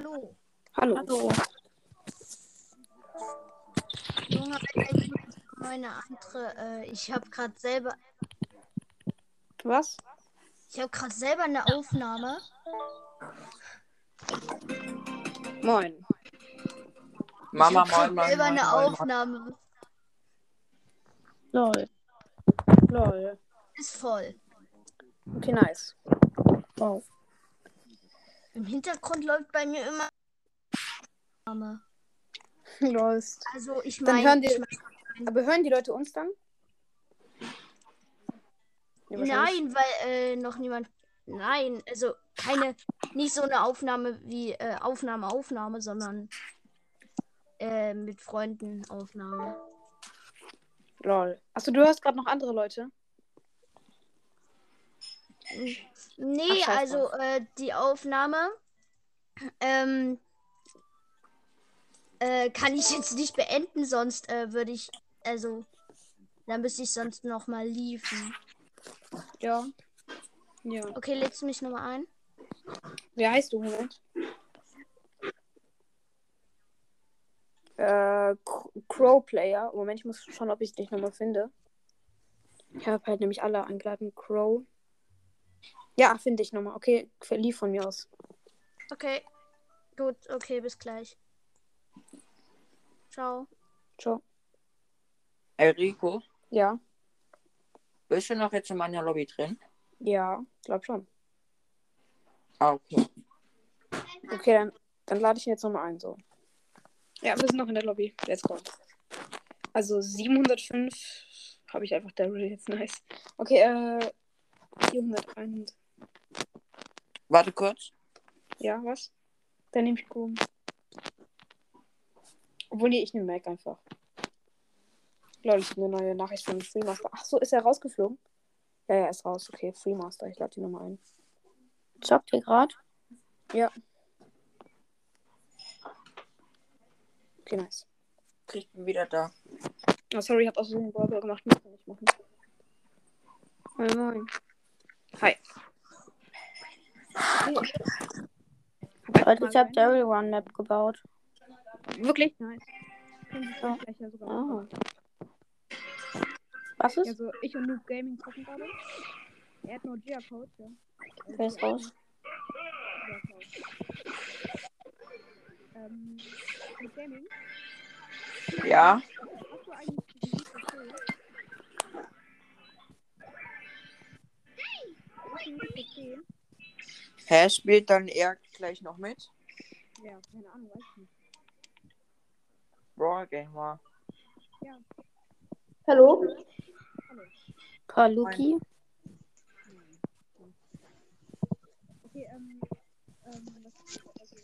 Hallo. Hallo. Hallo. Junge, meine andere, äh, ich habe gerade selber, Was? ich habe gerade selber eine Aufnahme. Moin. Mama, ich moin, moin, selber moin, eine moin, moin. Aufnahme. Lol. Lol. Ist voll. Okay, nice. Wow. Im Hintergrund läuft bei mir immer Aufnahme. Lost. Also ich meine, hören die- ich mein, Aber hören die Leute uns dann? Ja, nein, weil äh, noch niemand. Nein, also keine, nicht so eine Aufnahme wie äh, Aufnahme, Aufnahme, sondern äh, mit Freunden Aufnahme. Lol. Achso, du hörst gerade noch andere Leute? Nee, Ach, also äh, die Aufnahme ähm, äh, kann ich jetzt nicht beenden, sonst äh, würde ich, also dann müsste ich sonst noch mal liefen. Ja. Ja. Okay, lädst du mich nochmal ein? Wie heißt du, Moment? Äh, Cr- Crow Player. Moment, ich muss schauen, ob ich dich nochmal finde. Ich habe halt nämlich alle eingeladen. Crow. Ja, finde ich nochmal. Okay, verlief von mir aus. Okay. Gut, okay, bis gleich. Ciao. Ciao. Ey, Rico, Ja. bist du noch jetzt in meiner Lobby drin? Ja, glaub schon. Ah, okay. Okay, dann, dann lade ich ihn jetzt nochmal ein, so. Ja, wir sind noch in der Lobby. Let's go. Also 705 habe ich einfach Daryl jetzt nice. Okay, äh 401. Warte kurz. Ja, was? Dann nehme ich Chrome. Obwohl, nee, ich nehme Mac einfach. Leute, ich habe eine neue Nachricht von Freemaster. Ach so, ist er rausgeflogen? Ja, ja, ist raus. Okay, Freemaster. Ich lade die nochmal ein. Zockt ihr gerade? Ja. Okay, nice. Ich bin wieder da. Oh, sorry, ich habe auch so einen Ballball gemacht. Muss ich nicht machen. Moin, moin. Hi. Leute, ich habe Daryl One Map gebaut. Wirklich? Nice. Ah. machen. Was ist? Also, ich und Noob Gaming zocken gerade. Er hat nur Gia-Code, ja. Wer ist raus? Ähm, Noob Gaming, Ja? hast du eigentlich diesen PC? Hast du diesen PC? Hä, spielt dann er gleich noch mit? Ja, keine Ahnung, weiß ich nicht. Brawl Gamer. Hallo? Paluki? Okay, ähm, ähm, was, also,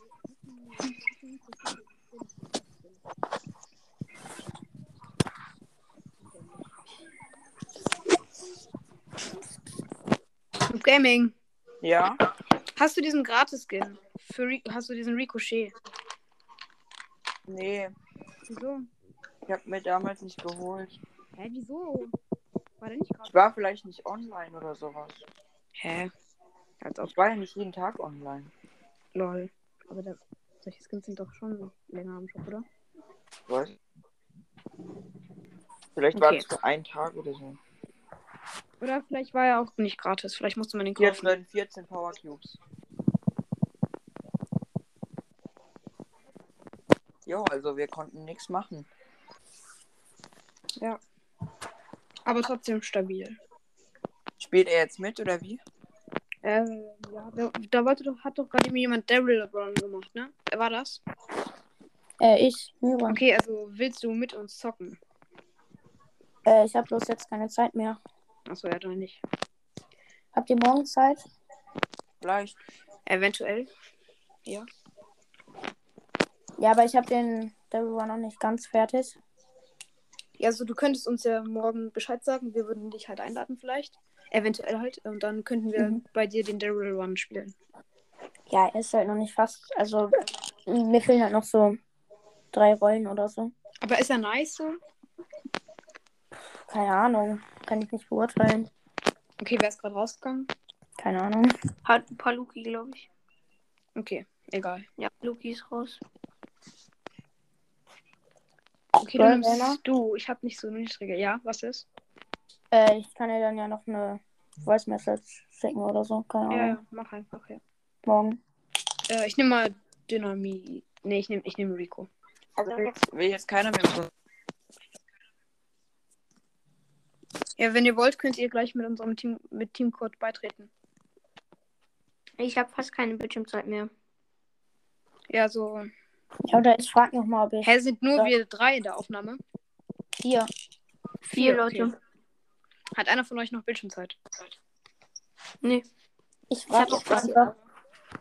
Gaming. Ja? Hast du diesen Gratis-Skin? Hast du diesen Ricochet? Nee, Wieso? ich hab mir damals nicht geholt. Hä, wieso? War der nicht Ich gratis? war vielleicht nicht online oder sowas. Hä? Als ob. Ich war ja nicht jeden Tag online. Lol. Aber da, solche Skins sind doch schon länger im Shop, oder? Was? Vielleicht war Okay. das für einen Tag oder so. Oder vielleicht war er auch nicht gratis. Vielleicht musste man den kaufen. drin 14 Power Cubes. Jo, also wir konnten nichts machen. Aber trotzdem stabil. Spielt er jetzt mit oder wie? Äh, ja, da, da wollte doch, hat doch gerade jemand Daryl LeBron gemacht, ne? Wer war das? Äh, ich, Mira. Okay, also willst du mit uns zocken? Äh, ich habe bloß jetzt keine Zeit mehr. Achso, ja, dann nicht. Habt ihr morgen Zeit? Vielleicht. Eventuell. Ja. Ja, aber ich habe den Daryl One noch nicht ganz fertig. Ja, also du könntest uns ja morgen Bescheid sagen. Wir würden dich halt einladen vielleicht. Eventuell halt. Und dann könnten wir Mhm. bei dir den Daryl Run spielen. Ja, er ist halt noch nicht fast. Also, mir fehlen halt noch so drei Rollen oder so. Aber ist er nice so? Keine Ahnung. Kann ich nicht beurteilen. Okay, wer ist gerade rausgegangen? Keine Ahnung. Hat Paluki, glaube ich. Okay. Egal. Ja, Luki ist raus. Okay, Soll du nimmst du. Ich habe nicht so niedrige. Ja, was ist? Äh, ich kann dir dann ja noch eine Voice Message schicken oder so. Keine Ahnung. Ja, ja, mach einfach, ja. Morgen. Äh, ich nehme mal Dynamit. Nee, ich nehme ich nehm Rico. Also jetzt will jetzt keiner mehr. so- Ja, wenn ihr wollt, könnt ihr gleich mit unserem Team mit Teamcode beitreten. Ich habe fast keine Bildschirmzeit mehr. Ja, so. Ja, oder ich frage nochmal, ob ich Hä, sind nur Ja. wir drei in der Aufnahme? hier. Vier okay. Leute. Hat einer von euch noch Bildschirmzeit? Nee, Ich frage auch was.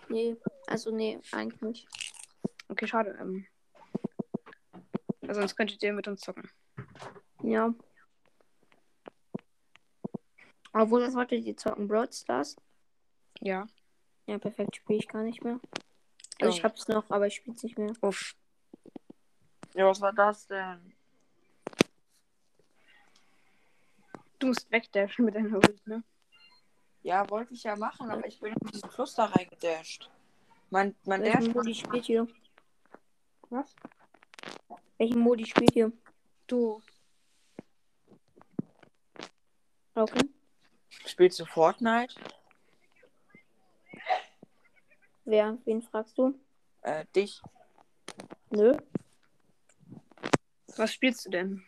Nee, also nee, eigentlich nicht. Okay, schade. Ähm, also sonst könntet ihr mit uns zocken. Ja. Obwohl, das wollte die zocken. Brawl Stars. Ja. Ja, perfekt, spiele ich gar nicht mehr. Also Oh. ich hab's noch, aber ich spiel's nicht mehr. Uff. Ja, was war das denn? Du musst wegdashen mit deiner Ult, ne? Ja, wollte ich ja machen, aber ich bin in diesen Fluss da reingedasht. Mein, mein Welchen Dash Modi spielt ihr? Was? Welchen Modi spielt ihr? Du. Okay. Spielst du Fortnite? Wer? Wen fragst du? Äh, dich. Nö. Was spielst du denn?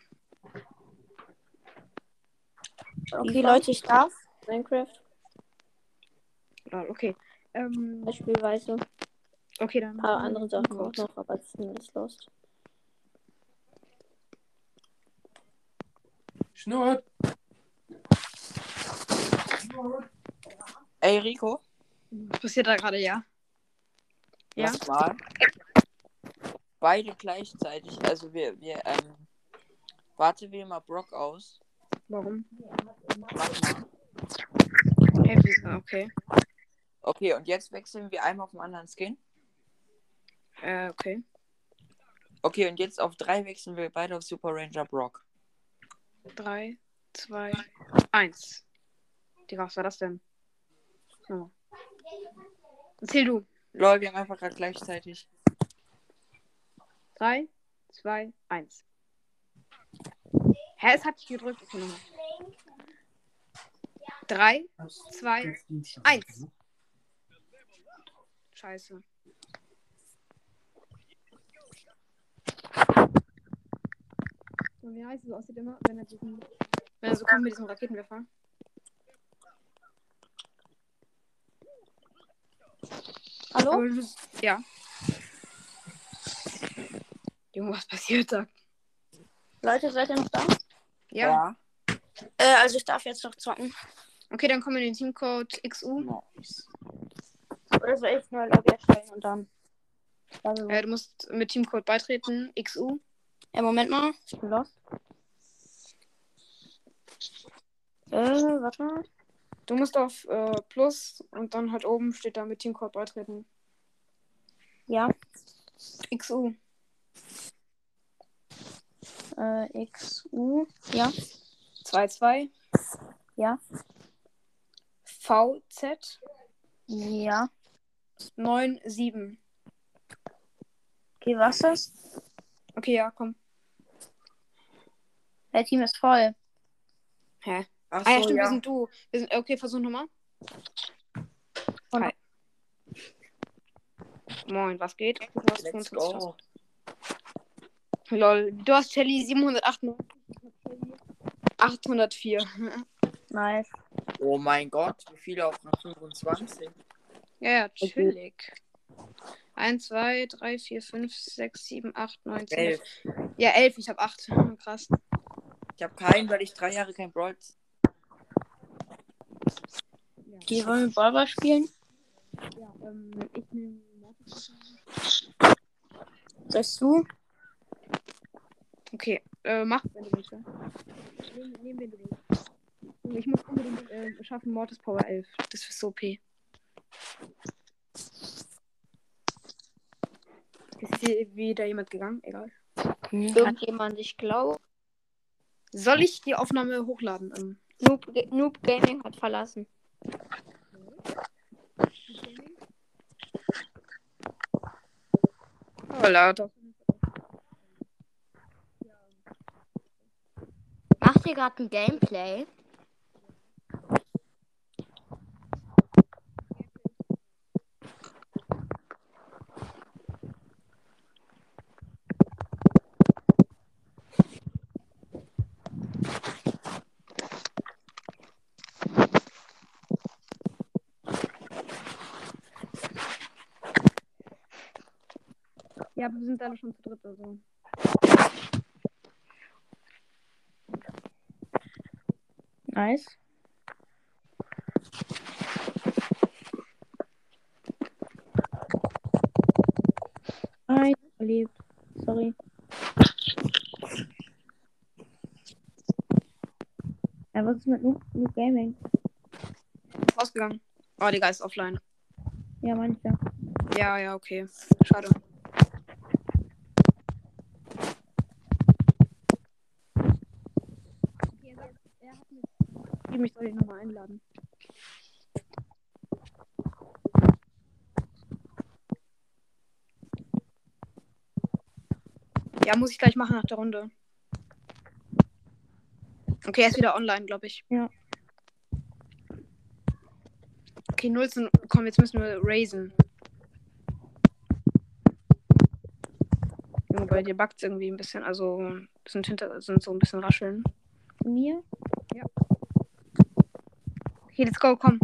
Okay? Leute, ich darf. Minecraft? Lol, Okay. Ähm, Beispielsweise. Ein okay, dann. paar andere Sachen auch noch, aber das ist alles lost. Schnurrt. Ey, Rico. Was passiert da gerade, ja? Ja. Lass mal. Beide gleichzeitig. Also wir, wir, ähm. Warte wir mal Brock aus. Warum? Okay. Okay, und jetzt wechseln wir einmal auf einen anderen Skin. Äh, okay. Okay, und jetzt auf drei wechseln wir beide auf Super Ranger Brock. Drei, zwei, eins. Digga, was war das denn? Oh. Erzähl du. Lol, wir haben einfach gerade gleichzeitig. Drei, zwei, eins. Hä, es hat dich gedrückt. Okay, nochmal. Drei, zwei, eins. Scheiße. Und wie heißt es aussieht immer, wenn er diesen. Wenn er so kommt mit diesem Raketenwerfer? Hallo? Ja. Junge, was passiert da? Leute, seid ihr noch da? Ja. Äh, also ich darf jetzt noch zocken. Okay, dann kommen wir in den Teamcode XU. Nice. Oder soll ich nur Lobby erstellen und dann. Also, Äh, du musst mit Teamcode beitreten. XU. ja, Moment mal. Ich bin los. Äh, warte mal. Du musst auf äh, Plus und dann halt oben steht da mit Teamcode beitreten. Ja. XU. Äh, XU. Ja. 22. Ja. VZ Ja. 97. Okay, was das? Okay, ja, komm. Der Team ist voll. Hä? Ach Ah ja, so, stimmt, wir ja. sind du. Wir sind, okay, versuch nochmal. Hi. Moin, was geht? Du hast Let's 25. go. Lol, du hast Shelly 798. 804. Nice. Oh mein Gott, wie viele auf Rang 25? Ja, ja, chillig. 1, 2, 3, 4, 5, 6, 7, 8, 9, 10. Elf. Ja, 11, ich habe 8. Krass. Ich habe keinen, weil ich drei Jahre kein Brawl. Die wollen mit Ballball spielen. Ja, ähm, ich nehme Sagst du? Okay, äh, mach, wenn du willst. Nehmen, nehmen, du willst. Ich muss unbedingt äh, schaffen Mortis Power 11. Das ist so OP. Ist hier wieder jemand gegangen? Egal. Irgendjemand, ich glaube, Soll ich die Aufnahme hochladen? Noob, Noob Gaming hat verlassen. Oh, lauter. Macht ihr gerade ein Gameplay? Ja, wir sind alle schon zu dritt, also. Nice. Nein, verliebt. Sorry. Ja, was ist mit Noob, Noob Gaming? Rausgegangen. Oh, Digga ist offline. Ja, manche. Ja, ja, okay. Schade. Ich soll ihn nochmal einladen. Ja, muss ich gleich machen nach der Runde. Okay, er ist wieder online, glaube ich. Ja. Okay, 0 zu Komm, jetzt müssen wir raisen. Junge, bei dir backt irgendwie ein bisschen. Also sind hinter sind so ein bisschen rascheln. Mir? Okay, let's go, komm.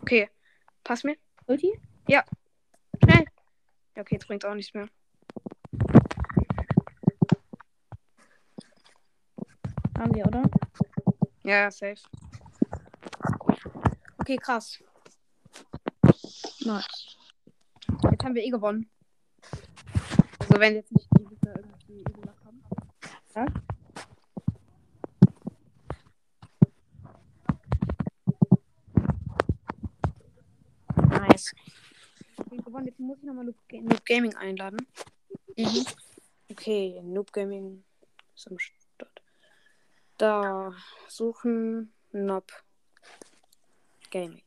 Okay, pass mir. Ulti? Schnell. Ja, okay, jetzt bringt auch nichts mehr. Haben wir, oder? Ja, safe. Okay, krass. Nice. Jetzt haben wir eh gewonnen. Also wenn jetzt nicht die Gegner irgendwie haben. Ja. Nice. Okay, gewonnen. Jetzt muss ich nochmal Noob, Noob Gaming einladen. Mhm. Okay, Noob Gaming ist am Start. Da suchen Noob Gaming.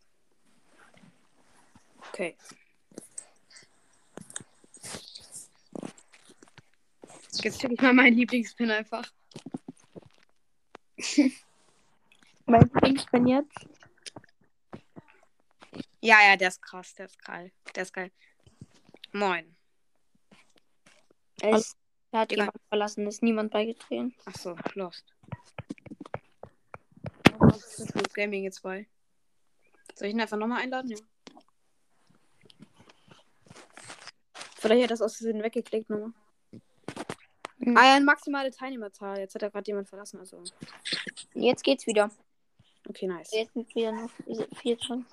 Okay. Jetzt check ich mal meinen Lieblingspin einfach. Mein Lieblingspin jetzt? Ja, ja, der ist krass, der ist geil. Der ist geil. Moin. Es hat Digga. jemand verlassen, ist niemand beigetreten. Achso, lost. Was ist mit Gaming jetzt bei? Soll ich ihn einfach nochmal einladen? Ja. Vielleicht hat er das aus Versehen weggeklickt nochmal. Hm. Ah ja, eine maximale Teilnehmerzahl. Jetzt hat er gerade jemand verlassen, also. Jetzt geht's wieder. Okay, nice. Jetzt sind wieder noch vier drin.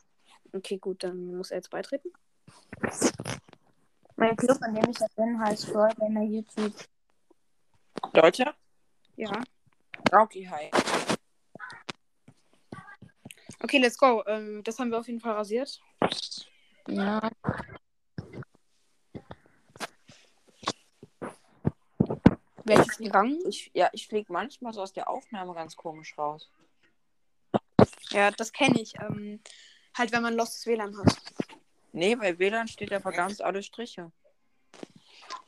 Okay, gut, dann muss er jetzt beitreten. Mein Club, in dem ich das bin, heißt Gamer YouTube. Deutscher? Ja. Okay, hi. Okay, let's go. Ähm, das haben wir auf jeden Fall rasiert. Ja. Ist gegangen? Ich, ja, ich fliege manchmal so aus der Aufnahme ganz komisch raus. Ja, das kenne ich. Ähm, halt, wenn man lostes WLAN hat. Nee, bei WLAN steht einfach ganz alle Striche.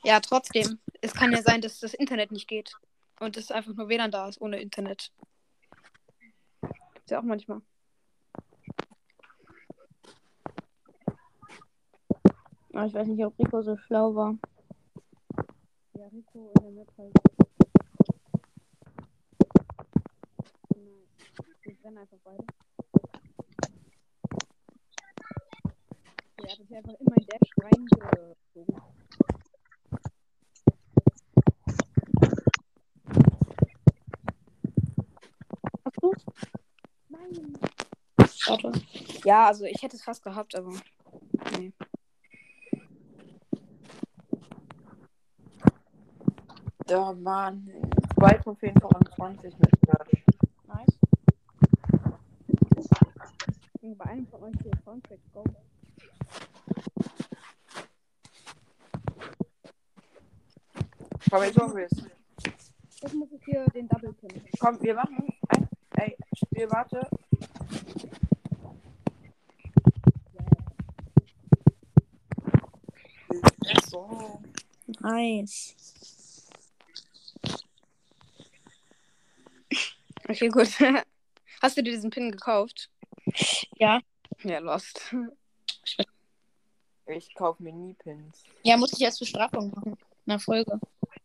Ja, trotzdem. Es kann ja sein, dass das Internet nicht geht. Und es einfach nur WLAN da ist, ohne Internet. Gibt's ja auch manchmal. Aber ich weiß nicht, ob Rico so schlau war. Ja, Rico in der Map halt. Wir rennen einfach beide. Er hat sich einfach immer in Dash reingezogen. Hast du? Nein. Warte. Ja, also ich hätte es fast gehabt, aber. Nee. Da waren zwei Trophäen von 20 mit Search. Nice. Bei einem von euch hier Soundtrack Go. Komm, jetzt machen wir es. Jetzt muss ich hier den Double Kill. Komm, wir machen. Ein, ey, Spiel, warte. So. Nice. Okay, gut. Hast du dir diesen Pin gekauft? Ja. Ja, lost. Ich kaufe mir nie Pins. Ja, muss ich jetzt Bestrafung machen. Na Folge.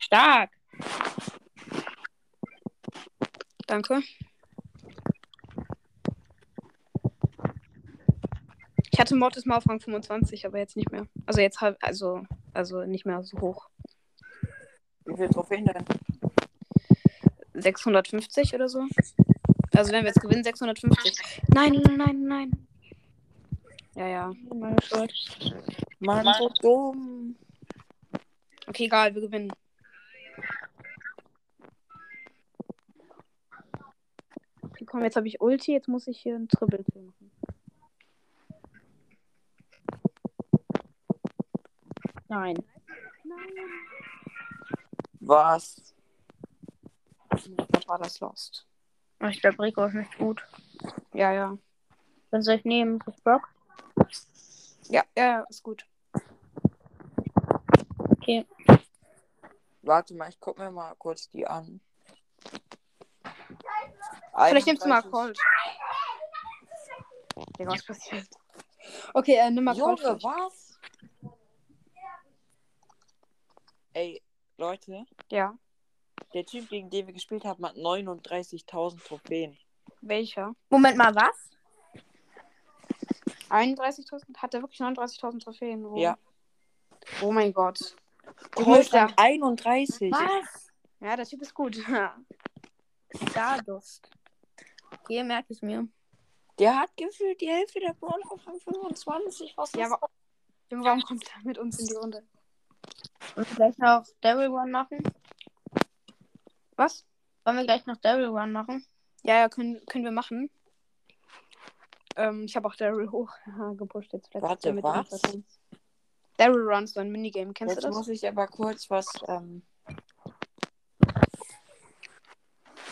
Stark. Danke. Ich hatte Mortis mal auf Rang 25, aber jetzt nicht mehr. Also jetzt halt, also, also nicht mehr so hoch. Wie viele Trophäen denn? 650 oder so. Also wenn wir jetzt gewinnen, 650. Nein, nein, nein, nein. Ja, ja. Meine Schuld. Mann, so dumm. Okay, egal, wir gewinnen. Okay, komm, jetzt habe ich Ulti, jetzt muss ich hier ein Triple machen. Nein. Was? Was war das Lost? Oh, Ich glaube, Rico ist nicht gut. Ja, ja. Was soll ich nehmen? Das Brock? Ja, ja, ja, ist gut. Okay. Warte mal, ich guck mir mal kurz die an. Vielleicht nimmst du mal 31. Colt. Digga, was passiert? Okay, äh, nimm mal Colt. Junge, was? Ey, Leute, Ja. der Typ, gegen den wir gespielt haben, hat 39.000 Trophäen. Welcher? Moment mal, was? 31.000? Hat er wirklich 39.000 Trophäen? Oh. Ja. Oh mein Gott. Hat 31. Was? Ja, der Typ ist gut. Stardust. Okay, merke ich mir. Der hat gefühlt die Hälfte der Brawler auf Rang 25. Was Ja, ist aber Junge, warum kommt er mit uns in die Runde? Wollen wir gleich noch Daryl Run machen? Was? Wollen wir gleich noch Daryl Run machen? Ja, ja, können, können wir machen. Ähm, ich habe auch Daryl hoch gepusht jetzt. Warte, mit was? Daryl Run, so ein Minigame. Kennst Jetzt du das? muss ich aber kurz was. Ähm,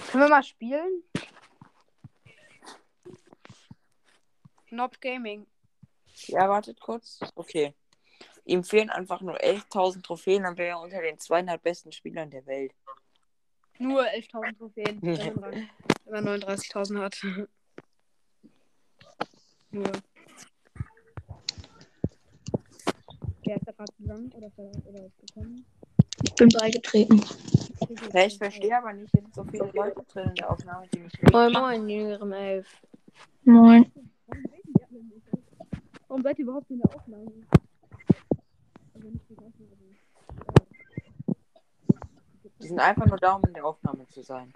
Können wir mal spielen? Nob Gaming. ja, wartet kurz. Okay. Ihm fehlen einfach nur 11.000 Trophäen, dann wäre er unter den zweieinhalb besten Spielern der Welt. Nur 11.000 Trophäen. wenn man Rang- wenn man 39.000 hat. Nur. Wer ist da gerade zusammen oder, oder gekommen? Ich bin beigetreten. Ja, ich verstehe aber nicht, es sind so viele Leute drin in der Aufnahme, die mich Moin Moin, jüngerem Elf. Moin. Warum seid ihr überhaupt in der Aufnahme? Die sind einfach nur da, um in der Aufnahme zu sein.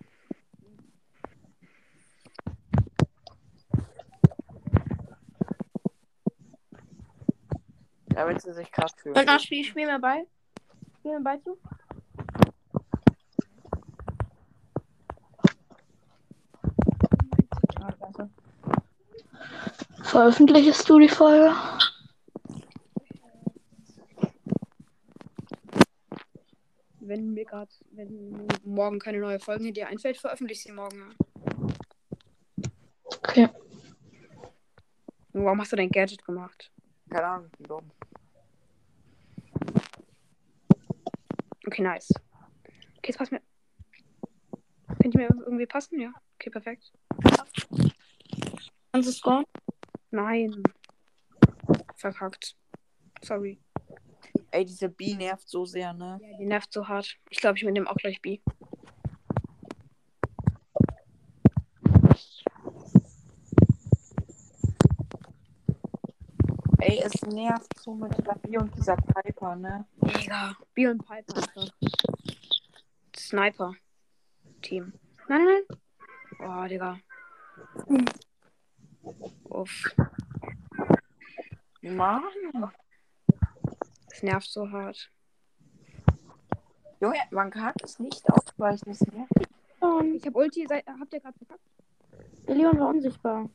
Damit sie sich krass fühlen. Und noch Spiel, spiel mir bei. Spiel mir bei zu. Veröffentlichst du die Folge? Wenn mir gerade, wenn morgen keine neue Folge dir einfällt, veröffentliche ich sie morgen. Okay. Warum hast du dein Gadget gemacht? Keine Ahnung, ich bin dumm. Okay, nice. Okay, es passt mir. Könnte mir irgendwie passen, ja? Okay, perfekt. Kannst du scoren? Nein. Verkackt. Sorry. Ey, diese B nervt so sehr, ne? Ja, die nervt so hart. Ich glaube, ich nehme auch gleich B. Ey, es nervt so mit dieser B und dieser Piper, ne? Digga. B und Piper einfach. Sniper. Team. Nein, nein, nein. Oh, Digga. Uff. Mann. Es nervt so hart. Junge, man kann es nicht ausweichen, es nervt. Ich hab Ulti. Seid, habt ihr gerade verkackt? Der Leon war unsichtbar.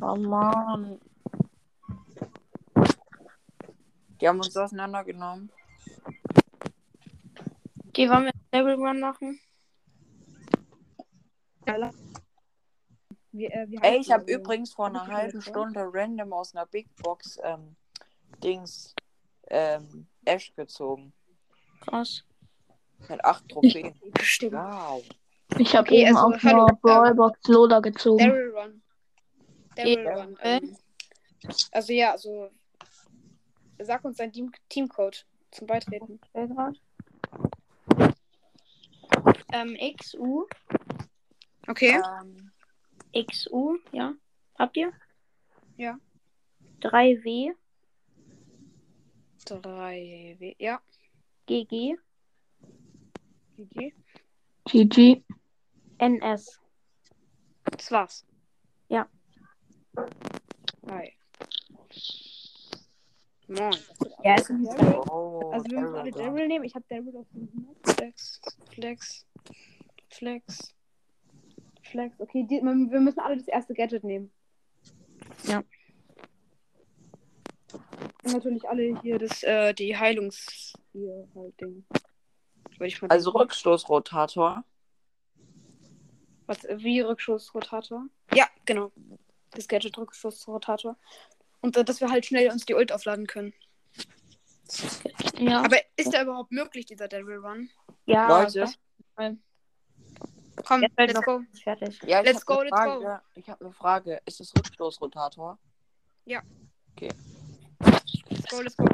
Oh Mann. Die haben uns auseinandergenommen. Okay, wollen wir Daryl Run machen? Wir, äh, wir Ey, ich habe übrigens vor einer halben Stunde random aus einer Big Box ähm, Dings ähm, Ash gezogen. Krass. Mit acht Trophäen. Stimmt. Wow. Ich habe Okay, eben also, auf hallo, einer ähm, Brawlbox Lola gezogen. Daryl Run. Daryl Ja. Run. Ähm, also ja, also sag uns dein Team Teamcode zum Beitreten. Ähm, XU. Okay. Ähm, XU, ja. Habt ihr? Ja. 3W. 3 W. Ja. GG. GG. GG. NS. Das war's. Ja. Hi. Moin. Ja, es ist Daryl. oh, Also wir müssen alle Daryl. Daryl nehmen. Ich habe Daryl auf dem Flex. Flex. Flex. Flex. Okay, die, man- wir müssen alle das erste Gadget nehmen. Ja. Und natürlich alle hier das, äh, die Heilungs... Hier halt Ding. Also Rückstoßrotator. Was, wie Rückschussrotator? Ja, genau. Das Gadget Rückschussrotator. Und äh, dass wir halt schnell uns die Ult aufladen können. Ja. Aber ist der überhaupt möglich, dieser Daryl Run? ja, Leute. Komm, Jetzt let's noch- go. Fertig. Ja, ich Let's hab go, eine let's go. Frage. Ich habe eine Frage. Ist es Rückstoßrotator? Let's go, let's go.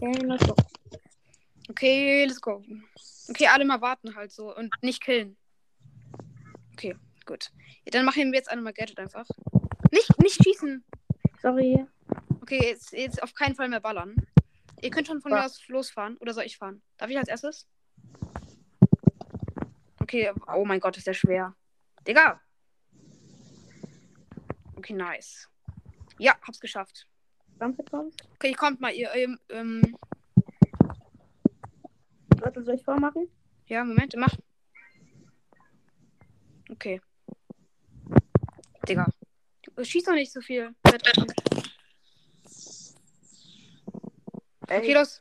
Okay, let's go. Okay, let's go. Okay, alle mal warten halt so und nicht killen. Okay, gut. Ja, dann machen wir jetzt einmal Gadget einfach. Nicht, nicht schießen. Sorry. Okay, jetzt, jetzt auf keinen Fall mehr ballern. Ihr könnt schon von Ja. mir aus losfahren. Oder soll ich fahren? Darf ich als erstes? Okay, oh mein Gott, ist der schwer. Digga! Okay, nice. Ja, hab's geschafft. Okay, kommt mal, ihr. Ähm, ähm, Leute, soll ich vormachen? ja, Moment, mach. Okay. Digga. Schieß doch nicht so viel. Okay, los.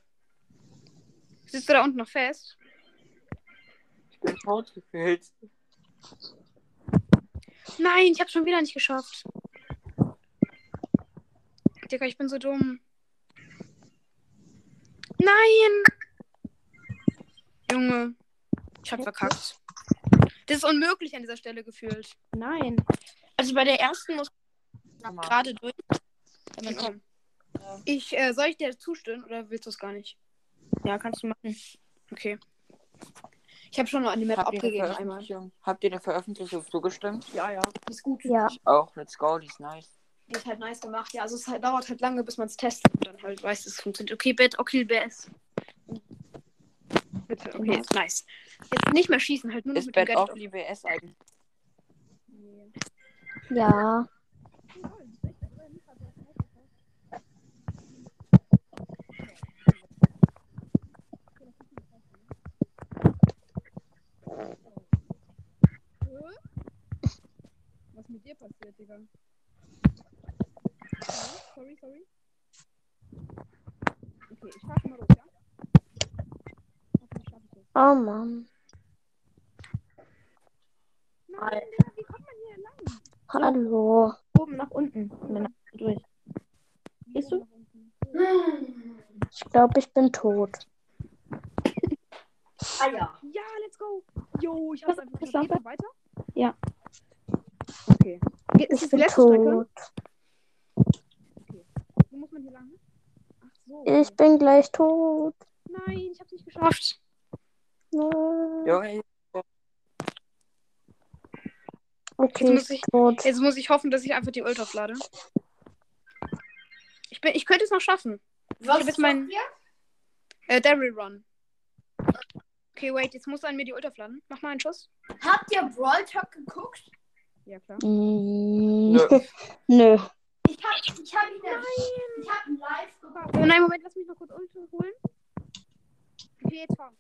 Sitzt du da unten noch fest? Gefühlt. Nein, ich hab's schon wieder nicht geschafft. Digga, ich bin so dumm. Nein! Junge, ich hab verkackt. Das ist unmöglich an dieser Stelle gefühlt. Nein. Also bei der ersten muss man gerade durch. Okay, komm. Ich, äh, soll ich dir zustimmen oder willst du es gar nicht? Ja, kannst du machen. Okay. Ich habe schon mal an die Map Habt abgegeben einmal. Habt ihr der Veröffentlichung zugestimmt? Ja, ja. Ist gut. Ja. Ich auch. Let's go, die ist nice. Die ist halt nice gemacht. Ja, also es halt, dauert halt lange, bis man es testet und dann halt weiß, dass es funktioniert. Okay, Bett, okay, BS. Bitte, okay, nice. Jetzt nicht mehr schießen, halt nur noch Ist mit dem Bad Gadget. Off BS eigentlich? Ja. Was mit dir passiert, Digga? Sorry, sorry. Okay, ich fahr schon mal los, ja? Oh Mann. Nein, Digga, wie kommt man hier lang? Hallo. Oben nach unten. Dann durch. Gehst du? Ich glaube, ich bin tot. Ah ja. Ja, let's go. Jo, ich hab's einfach weiter? Ja. Okay. Ist Ich das die bin letzte Strecke? tot. Wo muss man hier lang? Ach so. Ich bin gleich tot. Nein, ich hab's nicht geschafft. Nein. Okay, Jetzt muss ich tot. Jetzt muss ich hoffen, dass ich einfach die Ult auflade. Ich, bin, ich könnte es noch schaffen. Was jetzt mein- ihr? Äh, Daryl Run. Okay, wait, jetzt muss an mir die Ult aufladen. Mach mal einen Schuss. Habt ihr Brawl Talk geguckt? Ja, klar. Mm, Nö. Nö. Ich hab, ich hab ihn, ich hab ihn live geguckt. Oh nein, Moment, lass mich noch kurz Ult holen. Okay, jetzt fahren.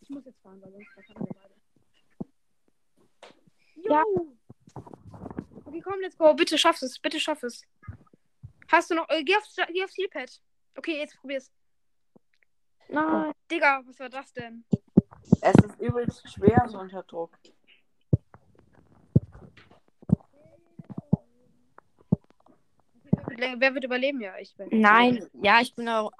Ich muss jetzt fahren, weil sonst verkacken wir beide. Ja. Jo. Okay, komm, let's go. Bitte schaff es. Bitte schaff es. Hast du noch. Äh, geh aufs, geh aufs Healpad. Okay, jetzt probier's. Nein. Digga, was war das denn? Es ist übelst schwer so unter Druck. wer wird überleben? Ja, ich bin. Nein, ja, ich bin auch,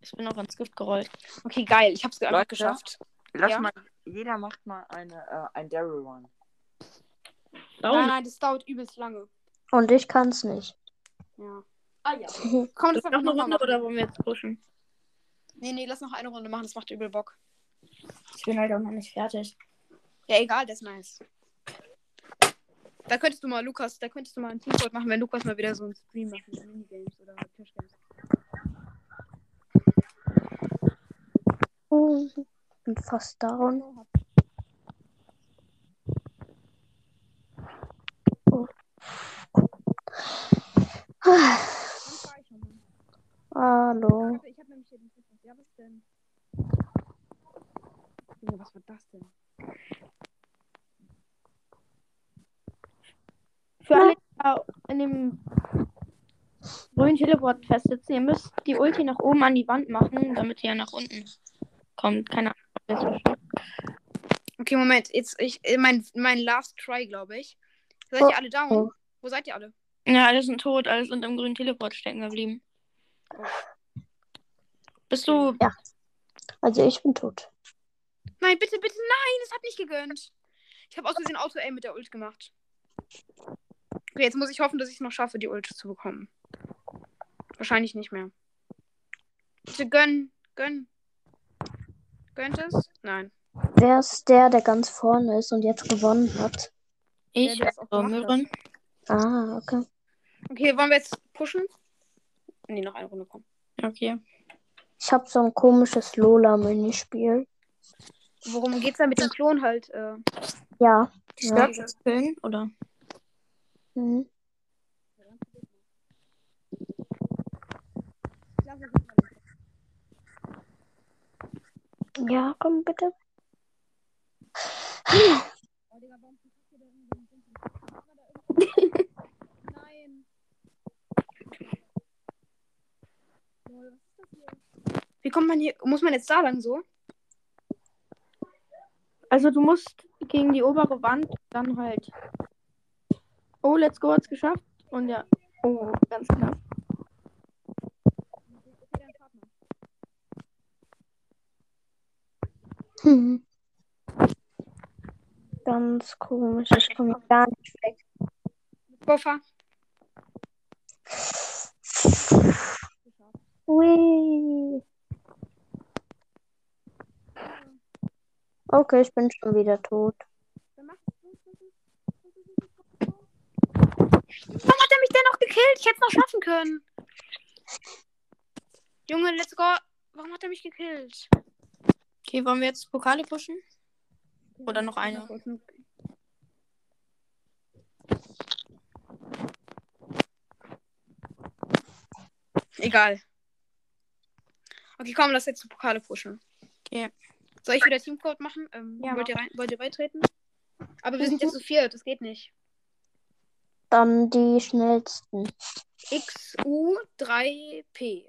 ich bin auch ins Gift gerollt. Okay, geil. Ich hab's einfach Leute? geschafft. Lass Ja. mal, jeder macht mal eine, äh, ein Daryl Run. Nein, nein, das dauert übelst lange. Und ich kann's nicht. Ja. Ah ja. Komm, das Noch einfach eine noch Runde machen. oder wollen wir jetzt pushen? Nee, nee, lass noch eine Runde machen. Das macht übel Bock. Ich bin halt auch noch nicht fertig. Ja, egal, das ist nice. Da könntest du mal, Lukas, da könntest du mal ein Teamcode machen, wenn Lukas mal wieder so einen Stream macht mit Minigames oder Tischgames. Oh, bin fast down. Oh. Ich. Hallo. Ich hab nämlich hier den Tisch. Ja, was denn? Junge, was war das denn? Für alle, die da in dem grünen Teleport festsitzen, ihr müsst die Ulti nach oben an die Wand machen, damit ihr nach unten kommt. Keine Ahnung. Okay, Moment. Jetzt, ich, äh, mein, mein Last Try, glaube ich. Seid Oh, ihr alle down? oh. Wo seid ihr alle? Ja, alle sind tot, alle sind im grünen Teleport stecken geblieben. Bist du. Also ich bin tot. Nein, bitte, bitte, nein, es hat nicht gegönnt. Ich habe aus Versehen Auto-Aim mit der Ult gemacht. Okay, jetzt muss ich hoffen, dass ich es noch schaffe, die Ult zu bekommen. Wahrscheinlich nicht mehr. Bitte gönn, gönn. Gönnt es? Nein. Wer ist der, der ganz vorne ist und jetzt gewonnen hat? Ich, der. Ah, okay. Okay, wollen wir jetzt pushen? Nee, noch eine Runde kommen. Okay. Ich habe so ein komisches Lola-Minispiel. Worum geht's da mit dem Klon halt? Äh, Ja. Ja. ja. Killen, oder? Mhm. Ja, komm bitte. Nein. Wie kommt man hier? Muss man jetzt da lang so? Also du musst gegen die obere Wand dann halt. Oh, let's go hat's geschafft. Und ja. Oh, ganz knapp. Hm. Ganz komisch. Ich komme gar nicht weg. Buffer. Ui. Okay, ich bin schon wieder tot. Warum hat er mich denn noch gekillt? Ich hätte es noch schaffen können. Junge, let's go. Warum hat er mich gekillt? Okay, wollen wir jetzt Pokale pushen? Oder noch eine? Egal. Okay, komm, lass jetzt die Pokale pushen. Okay. Soll ich wieder Teamcode machen? Ähm, Ja, wollt, ihr rein, wollt ihr beitreten? Aber wir sind jetzt zu viert, das geht nicht. Dann die schnellsten. XU3P.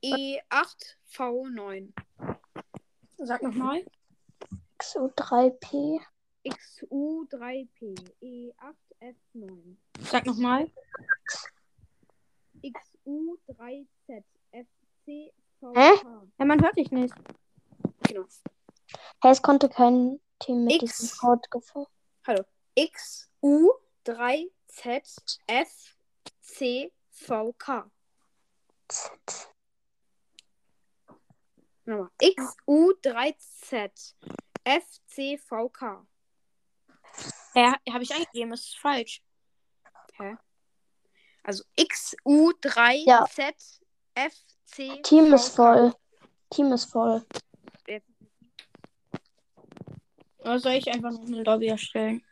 E E8V9. Sag nochmal. XU3P. XU3P. E8F9. Sag nochmal. XU3Z. FCVK. Hä? Ja, man hört dich nicht. Hey, es konnte kein Team mit X. diesem Code gefunden. Hallo. XU3Z. FCVK. Nochmal. XU3Z. FCVK. Ja, habe ich eingegeben, das ist falsch. Also XU3Z. Ja. FC. Team ist voll. Team ist voll. Oder soll ich einfach noch eine Lobby erstellen?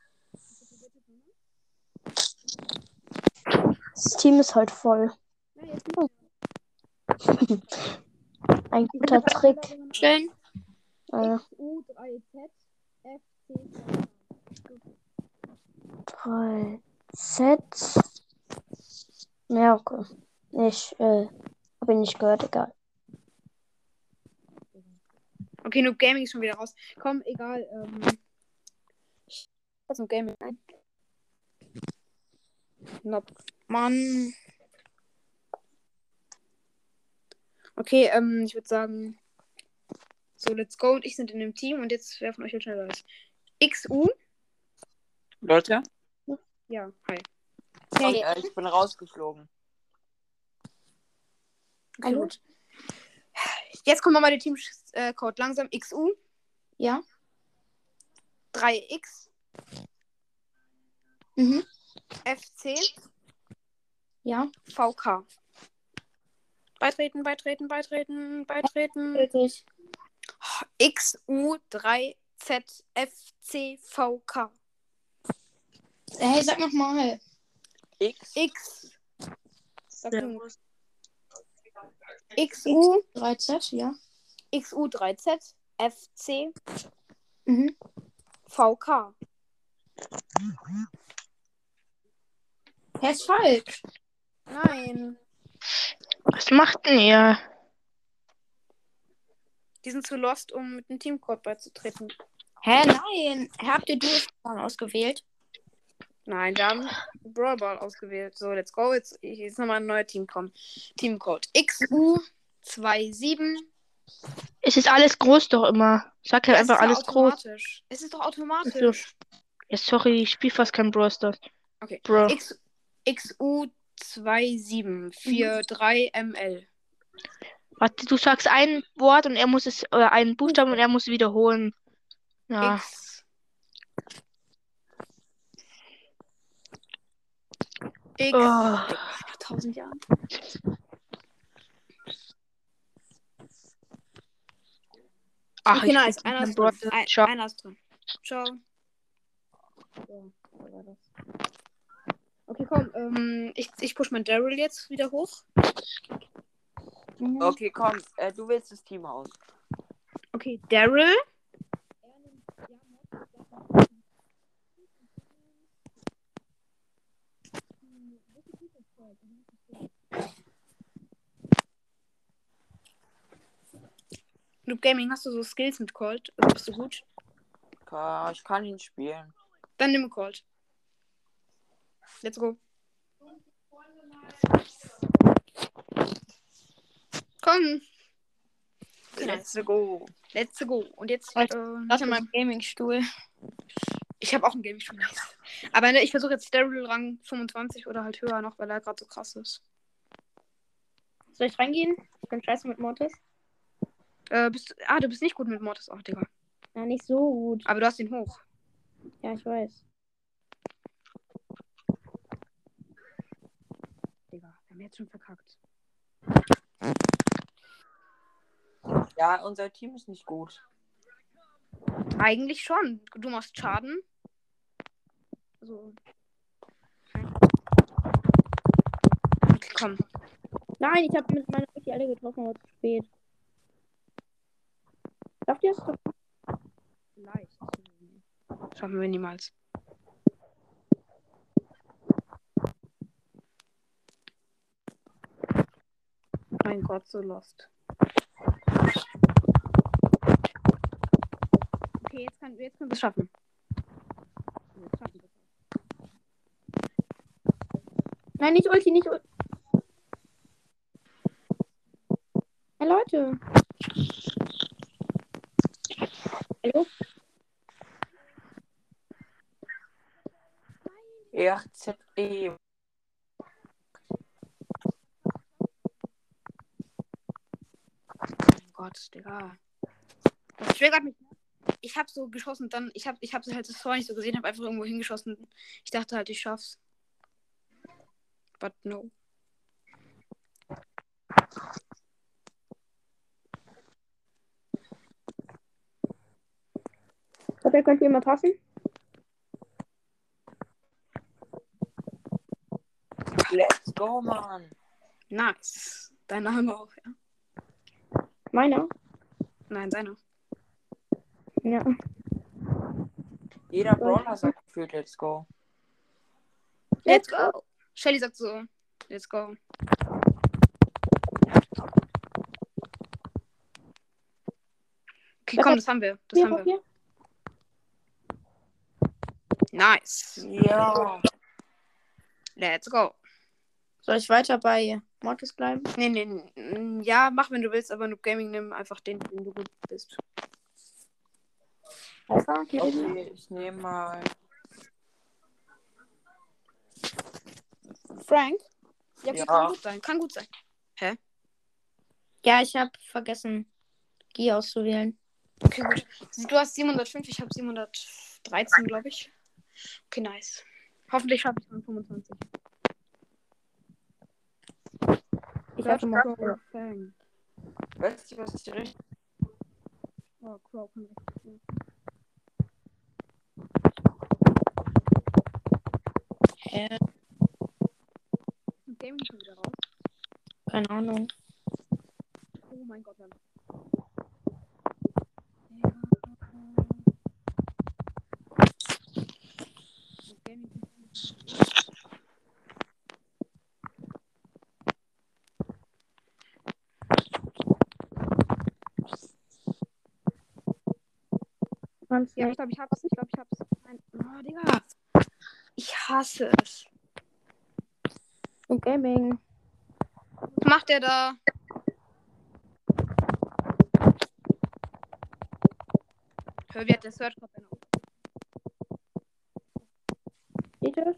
Das Team ist halt voll. Ein guter Trick. Stellen? Äh, XU3Z. FCVK. 3 Z. Ja, okay. Ich, äh, hab ihn nicht gehört, egal. Okay, Noob Gaming ist schon wieder raus. Komm, egal. Ähm, was Noob Gaming ein? Nope. Mann. Okay, ähm, ich würde sagen. So, let's go. Und ich sind in dem Team und jetzt wer von euch jetzt schneller ist. XU? Leute, Ja, hi. und, äh, ich bin rausgeflogen. Okay, Hallo? gut. Jetzt kommt nochmal der Teamcode langsam. XU, Ja. 3X, Mhm. FC, Ja. VK. Beitreten, beitreten, beitreten, beitreten. Wirklich. XU3ZFCVK. Hey, sag noch mal. X. X. Sag Ja. XU, 3Z, ja. XU3Z, FC, Mhm. VK. Hä, ist falsch. Nein. Was macht denn ihr? Die sind zu lost, um mit dem Teamcode beizutreten. Hä, nein. Habt ihr Duo-Spawn ausgewählt? Nein, wir haben Brawl Ball ausgewählt. So, let's go. Jetzt ist nochmal ein neuer Teamcode. Teamcode XU27. Es ist alles groß doch immer. Sag ja Das einfach alles groß. Es ist doch automatisch. Ja, sorry, ich spiele fast kein Brawl Stars. Okay. Bro. X, XU2743ML. Warte, du sagst ein Wort und er muss es, oder einen Buchstaben und er muss wiederholen. Ja. X. X. Oh. Tausend Jahren. Ach, okay, ich nice. Einer ist drin. Ein, Ciao. einer ist drin. Ciao. Okay, komm. Ähm, ich, ich push mein Daryl jetzt wieder hoch. Mhm. Okay, komm, äh, du wählst das Team aus. Okay, Daryl. Noob Gaming, hast du so Skills mit Colt? Also bist du gut? Ich kann ihn spielen. Dann nimm Colt. Let's go. Komm. Let's go. Let's go. Und jetzt. Warte, ähm, Warte mal, Gaming-Stuhl. Ich habe auch einen Gaming schon. Nice. Aber ne, ich versuche jetzt Daryl Rang 25 oder halt höher noch, weil er gerade so krass ist. Soll ich reingehen? Ich bin scheiße mit Mortis. Äh, bist, ah, du bist nicht gut mit Mortis. Ach, Digga. Ja, nicht so gut. Aber du hast ihn hoch. Ja, ich weiß. Digga, wir haben jetzt schon verkackt. Ja, unser Team ist nicht gut. Eigentlich schon. Du machst Schaden. So. Okay, komm. Nein, ich habe mit meiner Ulti alle getroffen, aber zu spät. Schafft ihr es? Vielleicht. Schaffen wir niemals. Mein Gott, so lost. Okay, jetzt, kann, jetzt können wir es schaffen. Jetzt. Nein, nicht Ulti, nicht Ulti. Hey Leute. Hallo? RZE. Mein Gott, Digga. Das triggert mich. Ich hab so geschossen, dann, ich hab, ich hab halt das vorher nicht so gesehen, hab einfach irgendwo hingeschossen. Ich dachte halt, ich schaff's. But no. Okay, könnt ihr mal passen? Let's go, Mann. Nice. Dein Name auch, ja. Meiner? Nein, seiner. Ja. Jeder Brawler sagt gefühlt Let's go. Let's go. Shelly sagt so. Let's go. Okay, komm, das haben wir. Das haben wir. hier. Nice. Ja. Let's go. Soll ich weiter bei Mortis bleiben? Nee, nee, nee. Ja, mach, wenn du willst, aber Noob Gaming nimm einfach den, den du gut bist. Hier oben? Okay, ich nehme mal. Frank? Ja, okay, Ja. kann gut sein. Kann gut sein. Ja, ich habe vergessen, G auszuwählen. Okay, gut. Du hast 705, ich habe 713, glaube ich. Okay, nice. Hoffentlich schaffe ich dann 25. Ich hatte mal. Weißt du, was ich richtig. Oh, Crow kann richtig gut. Hä? Gaming schon wieder raus. Keine Ahnung. Oh mein Gott, dann. Kannst Ja, ich glaube, ich hab's. Ich glaube, ich hab's. Nein. Oh, Digga. Ich hasse es. Und Gaming. Was macht der da? Hör, wie hat der Search gerade Geht es?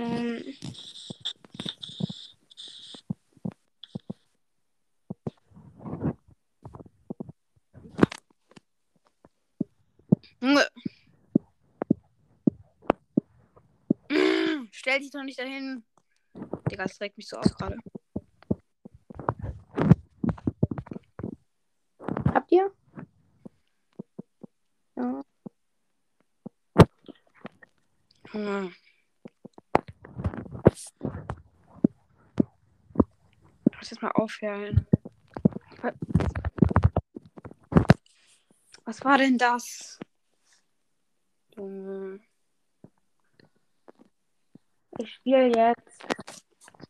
Ähm, Junge. Dich doch nicht dahin. Digga, das regt mich so auf gerade. Habt ihr? Ja. Junge. Lass jetzt mal aufhören. Was war denn das? Junge. Ich spiele jetzt.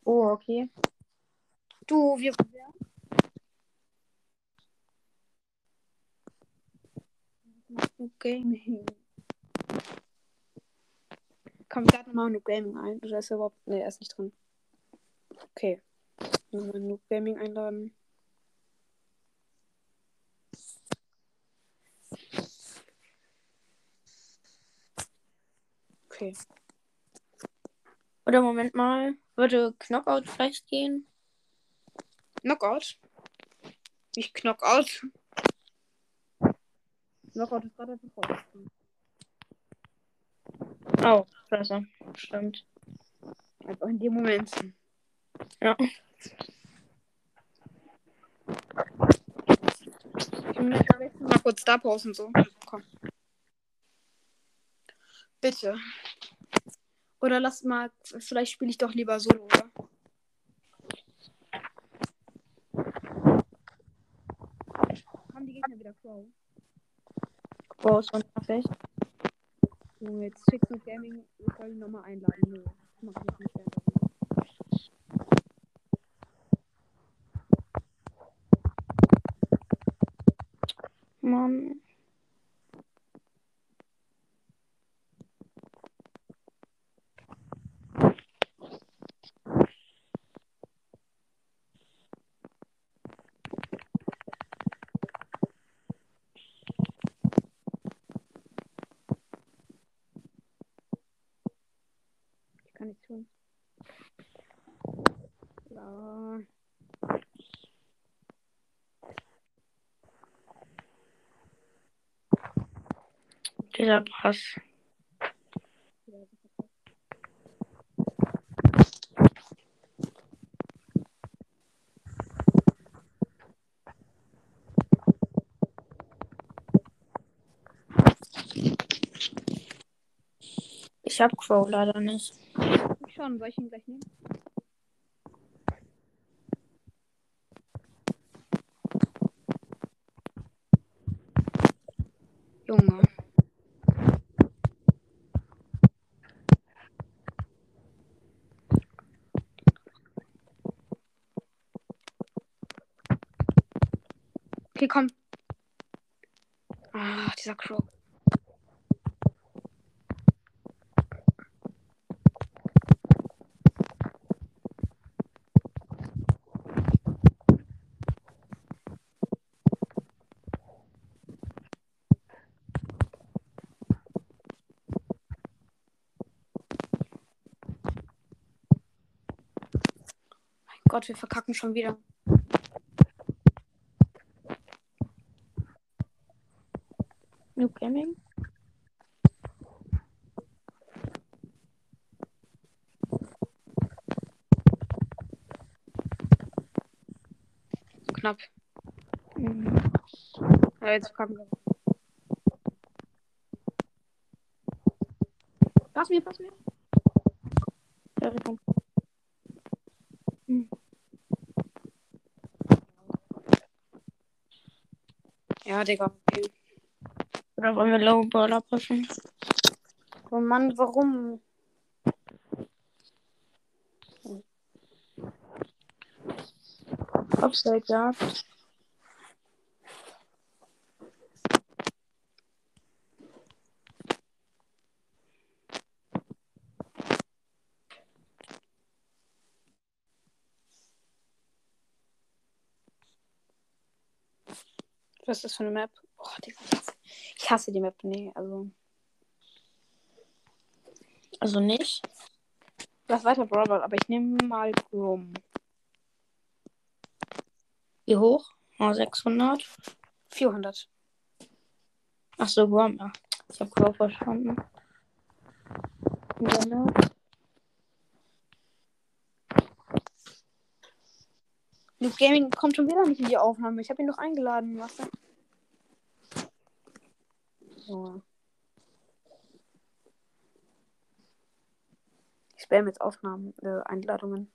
Oh, okay. Du, wir. Gaming. Komm, ich lade nochmal Noob Gaming ein. Oder ist er überhaupt. Ne, er ist nicht drin. Okay. Nochmal Noob Gaming einladen. Okay. Oder Moment mal. Würde Knockout vielleicht gehen? Knockout. Nicht Knockout. Knockout ist gerade raus. Oh, besser. Stimmt. Einfach in dem Moment. Ja. Mal kurz da pausen so. Komm. Bitte. Oder lass mal, vielleicht spiele ich doch lieber solo, oder? Haben die Gegner wieder Crow? Groß und nervig. Junge, jetzt Fix mit Gaming, wir sollen nochmal einladen. Das mach ich nicht selber. Mann. Ich kann nichts tun. Ja. Dieser Pass. Ich hab Crow leider nicht. Ich schon, soll ich ihn gleich nehmen? Junge. Okay, komm. Ah, dieser Crow. Mein Gott, wir verkacken schon wieder. Gaming. Knapp. Mhm. Ja, jetzt verkacken wir. Pass mir, pass mir. Ja, komm. Ja, Digga. Oder wollen wir Low Baller pushen? Oh Mann, warum? Upside Jagd. Was ist das für eine Map? Oh, Digga, ich hasse, ich hasse die Map. Nee, also. Also nicht. Lass weiter Brawl, aber ich nehme mal Chrome. Wie hoch? Oh, 600. 400. Ach so, Grom. Ja. Ich hab Crow verstanden. Genau. Luke Gaming kommt schon wieder nicht in die Aufnahme. Ich habe ihn doch eingeladen, was denn? So. Ich spam jetzt Aufnahmen, äh, Einladungen.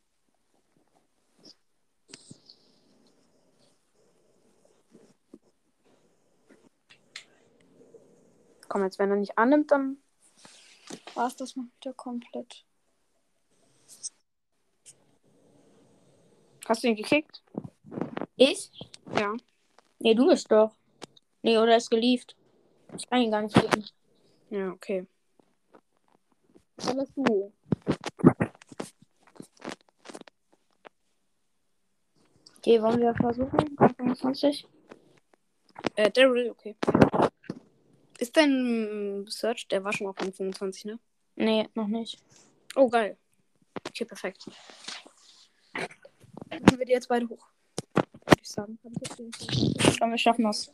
Komm, jetzt, wenn er nicht annimmt, dann war es das mal wieder komplett. Hast du ihn gekickt? Ich? Ja. Nee, du bist doch. Nee, oder ist gelieft. Ich kann ihn gar nicht geben. Ja, okay. Dann bist du. Okay, wollen wir versuchen? 25? Äh, Daryl, okay. Ist dein Search, der war schon auf 25, ne? Nee, noch nicht. Oh, geil. Okay, perfekt. Dann wir die jetzt beide hoch. Würde ich sagen. Komm, wir schaffen das.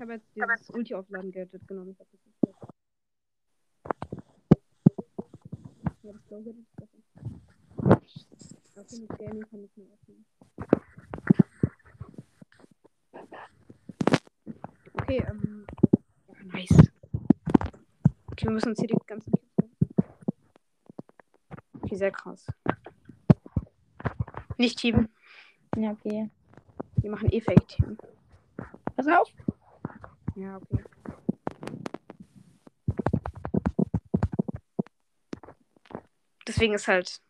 Ich habe jetzt dieses Ulti-Aufladen-Gadget genommen. Ich hab das nicht gehört. Ja, das ist besser. Okay, mit Gaming kann ich nur öffnen. Okay, ähm. Ja, nice. Okay, wir müssen uns hier die ganzen. Okay, sehr krass. Nicht Team. Ja, okay. Wir machen eh Fake-Team. Pass auf. Ja, okay. Deswegen ist halt.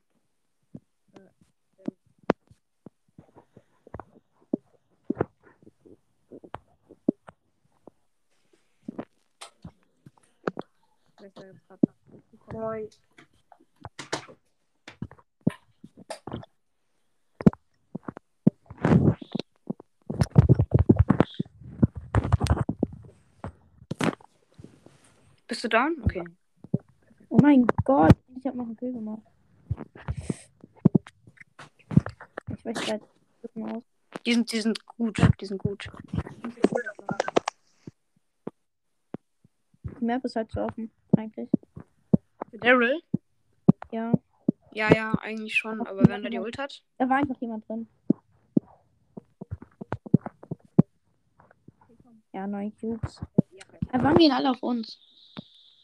Bist du down? Okay. Oh mein Gott. Ich hab noch einen Kill gemacht. Ich weiß gleich aus. Die sind, die sind gut. Die sind gut. Die Map ist halt so offen, eigentlich. Daryl? Ja. Ja, ja, eigentlich schon. Aber wenn er die Ult hat. Da war einfach jemand drin. Ja, neun Cubes. Da waren die alle auf uns.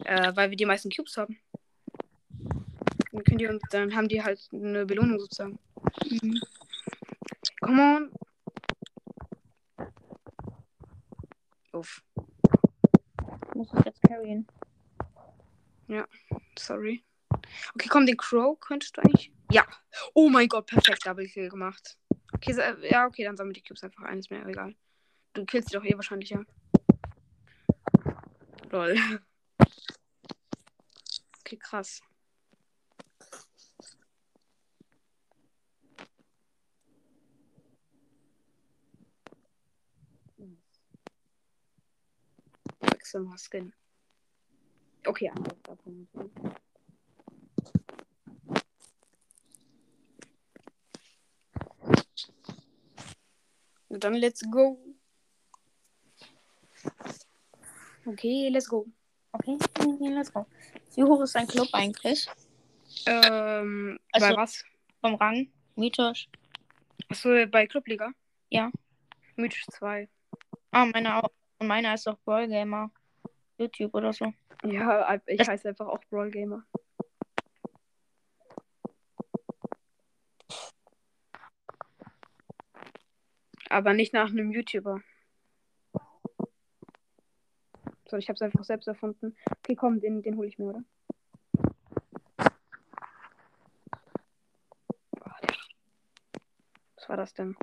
Äh, weil wir die meisten Cubes haben. Dann, können die, uns- dann haben die halt eine Belohnung sozusagen. Mhm. Come on. Uff, Ich muss es jetzt carryen. sorry. Okay, komm, den Crow könntest du eigentlich. Ja. Oh mein Gott, perfekt Double Kill gemacht. Okay, so, ja, okay, dann sammel die Cubes einfach ein, ist mir egal. Du killst die doch eh wahrscheinlich, ja. Lol. Krass. Wechsel mal Skin. Okay, davon. Na Dann let's go. Okay, let's go. Okay, let's go. Wie hoch ist dein Club eigentlich? Ähm, Also- bei was? Vom Rang? Mythos? Achso, bei Clubliga? Ja. Mythisch 2. Ah, meiner auch. Und meiner ist auch Brawl Gamer. YouTube oder so. Ja, ich Das- heiße einfach auch Brawl Gamer. Aber nicht nach einem YouTuber. So, ich hab's einfach selbst erfunden. Okay, komm, den, den hole ich mir, oder? Der- Was war das denn?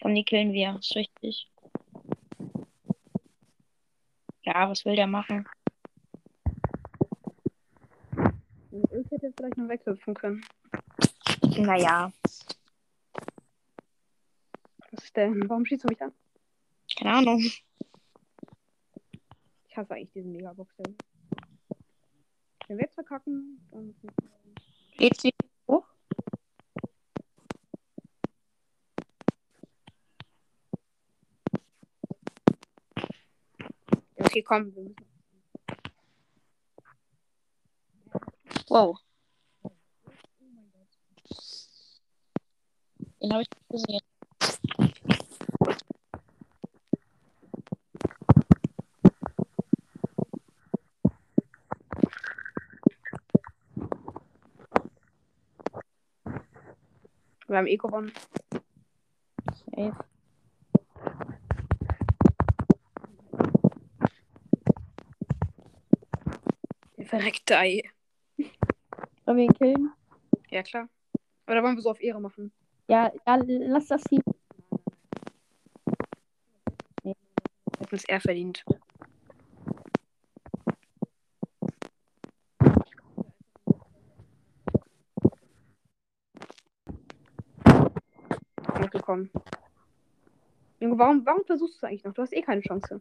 Komm, die killen wir. Ist richtig. Ja, was will der machen? Ich hätte jetzt vielleicht noch weghüpfen können. Naja, Was ist denn? Warum schießt du mich an? keine Ahnung. Ich hasse eigentlich diesen Megabox. Wenn wir jetzt verkacken, dann. Geht's wieder hoch? Ja, okay, komm. Wir müssen... Wow. Den habe ich gesehen. Wir haben eh gewonnen. Safe. Der verreckte Ei. Sollen wir ihn killen? Ja, klar. Aber da wollen wir so auf Ehre machen. Ja, ja lass das Team. Hätten es er verdient. Okay, komm. Junge, warum, warum versuchst du es eigentlich noch? Du hast eh keine Chance.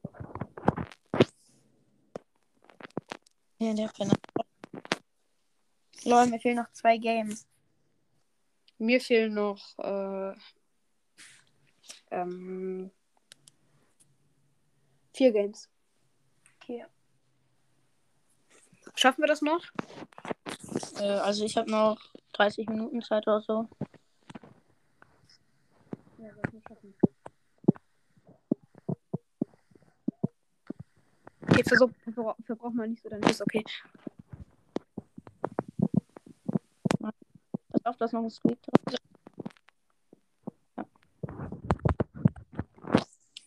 Ja, der Penner. Lol, mir fehlen noch zwei Games. Mir fehlen noch äh, ähm, vier Games. Okay. Schaffen wir das noch? Äh, also ich habe noch 30 Minuten Zeit oder so. Ja, schaffen. Okay, versuch, verbra verbrauch mal nicht so dein Schuss, okay. Pass auf, dass noch ein Squeak drin ist. Ja.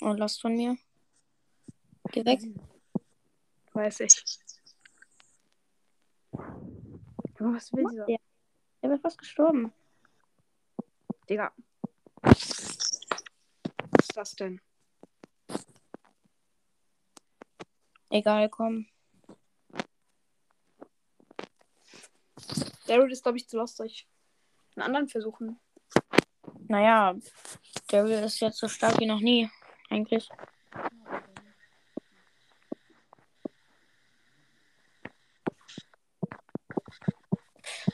Oh, Last von mir. Geh weg. Weiß ich. Was will dieser? Der, der wäre fast gestorben. Digga. Das denn? Egal, komm. Daryl ist, glaube ich, zu ich einen anderen versuchen? Naja, Daryl ist jetzt so stark wie noch nie. Eigentlich.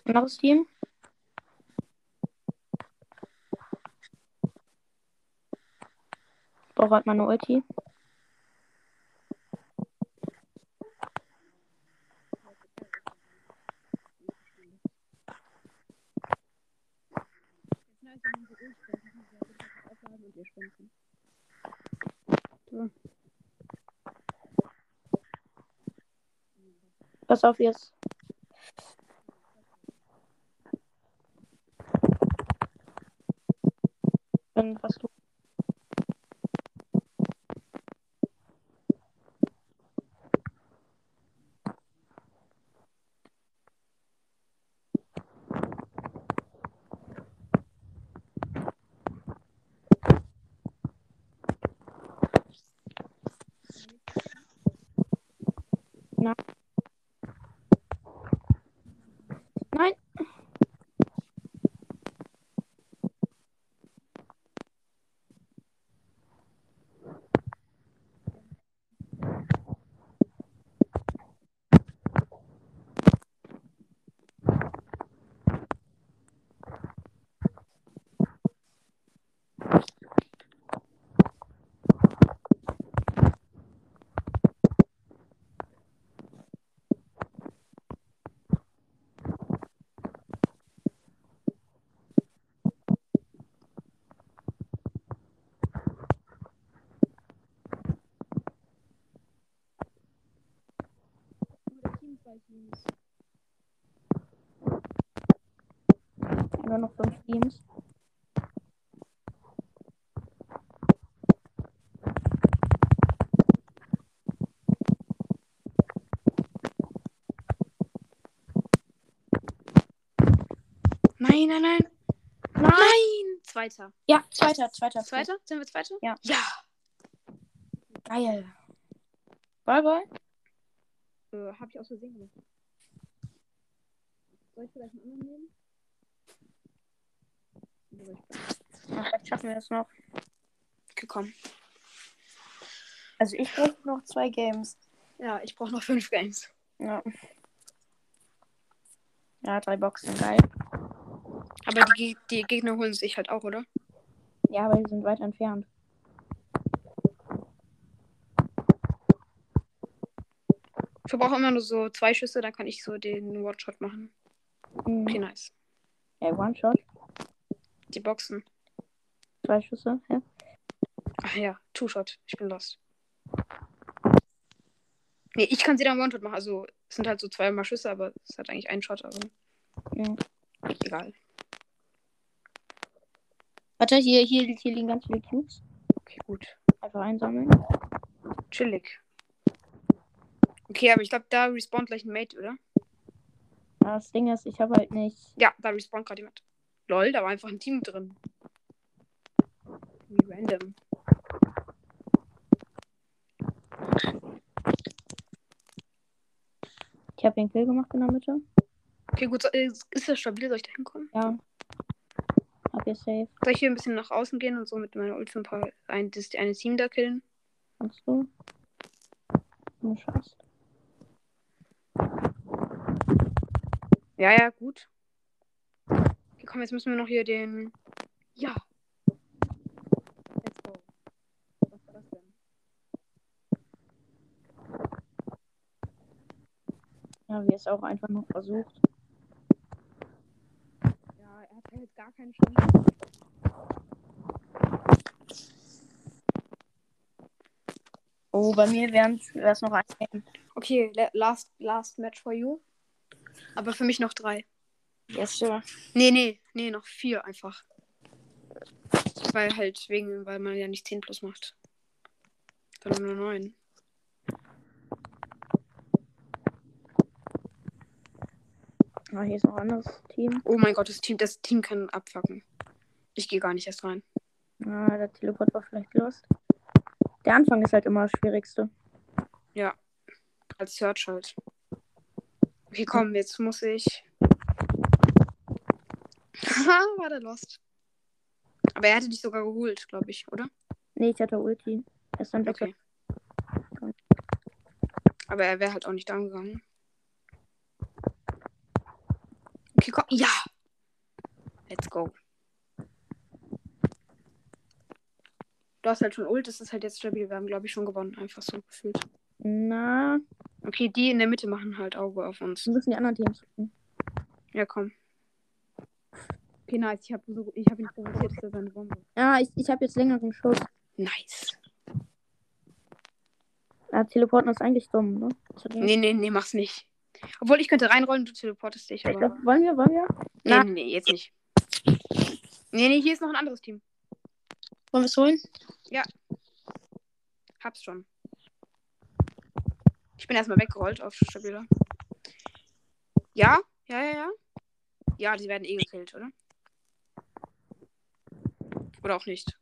Anderes Team? Halt meine Ulti. Pass auf jetzt. Wenn was du. Zwei Teams. Nur noch fünf Teams. Nein, nein, nein. Nein! Nein! Zweiter. Ja, zweiter, zweiter. Zweiter? Sind wir Zweiter? Ja. Ja. Geil. Bye, bye. Äh, hab ich aus Versehen gemacht. Soll ich vielleicht einen anderen nehmen? Ja, vielleicht schaffen wir das noch. Komm. Also ich brauche noch zwei Games. Ja, ich brauche noch fünf Games. Ja. Ja, drei Boxen, geil. Aber die, die Gegner holen sich halt auch, oder? Ja, aber die sind weit entfernt. Verbrauche immer nur so zwei Schüsse, dann kann ich so den One-Shot machen. Mhm. Okay, nice. Ey, One-Shot, Die Boxen. zwei Schüsse. Hä? Ach ja, Two-Shot. Ich bin lost. Nee, ich kann sie dann One-Shot machen. Also, es sind halt so zweimal Schüsse, aber es halt eigentlich ein Shot, aber Ja. egal. Warte, hier, hier, hier liegen ganz viele Cubes. Okay, gut. Einfach einsammeln. Chillig. Okay, aber ich glaube, da respawnt gleich ein Mate, oder? Das Ding ist, ich habe halt nicht. Ja, da respawnt gerade jemand. Lol, da war einfach ein Team drin. Wie random. Ich habe den Kill gemacht in der Mitte. Okay, gut. äh, Ist das stabil? Soll ich da hinkommen? Ja. Hab hier safe. Soll ich hier ein bisschen nach außen gehen und so mit meiner Ult ein paar ein, das eine Team da killen? Kannst du? Du Ja, ja, gut. Komm, jetzt müssen wir noch hier den. Ja. Let's go. Was war das denn? Ja, wie es auch einfach noch versucht. Ja, er hat halt gar keine Chance. Oh, bei mir wäre es noch ein. Okay, la- last, last match for you. Aber für mich noch drei. Yes, sure. Nee, nee, nee, noch vier einfach. Weil halt wegen, weil man ja nicht 10 plus macht. Sondern nur 9. Ah, hier ist noch ein anderes Team. Oh mein Gott, das Team, das Team kann abfacken. Ich gehe gar nicht erst rein. Ah, der Teleport war vielleicht lost. Der Anfang ist halt immer das Schwierigste. Als Search halt. Okay, komm, jetzt muss ich. Haha, war der lost. Aber er hatte dich sogar geholt, glaube ich, oder? Nee, ich hatte Ulti. Er ist dann. Okay. Aber er wäre halt auch nicht down gegangen. Okay, komm. Ja! Let's go. Du hast halt schon Ult, das ist halt jetzt stabil. Wir haben, glaube ich, schon gewonnen. Einfach so gefühlt. Na, Okay, die in der Mitte machen halt Auge auf uns. wir müssen die anderen Teams gucken. Ja, komm. Okay, nice. Ich habe so, ich hab ihn provoziert, dass er seine Bombe. Ja, ich, ich habe jetzt längeren Schuss. Nice. Ja, Teleporten ist eigentlich dumm, ne? Nee, nee, nee, mach's nicht. Obwohl, ich könnte reinrollen, du teleportest dich, Ich aber. glaub, wollen wir, wollen wir? Nee, Na. nee, nee, jetzt nicht. Nee, nee, hier ist noch ein anderes Team. Wollen wir es holen? Hab's schon. Ich bin erstmal weggerollt auf stabiler. Ja? Ja, ja, ja. Ja, die werden eh gekillt, oder? Oder auch nicht.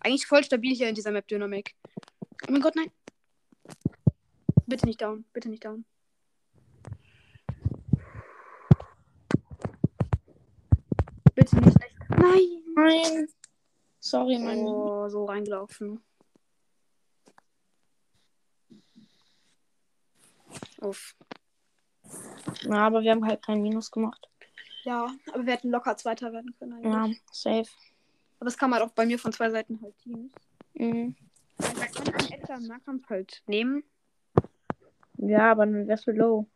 Eigentlich voll stabil hier in dieser Map Dynamic. Oh mein Gott, nein. Bitte nicht down. Bitte nicht down. Bitte nicht. Nein. Nein. Sorry, mein. Oh, so reingelaufen. Uff. Ja, aber wir haben halt kein Minus gemacht. Ja, aber wir hätten locker Zweiter werden können eigentlich. Ja, safe. Aber es kam halt auch bei mir von zwei Seiten halt Teams. Mhm. Da kann einen Edgar im Nahkampf halt nehmen. Ja, aber dann wärst du low.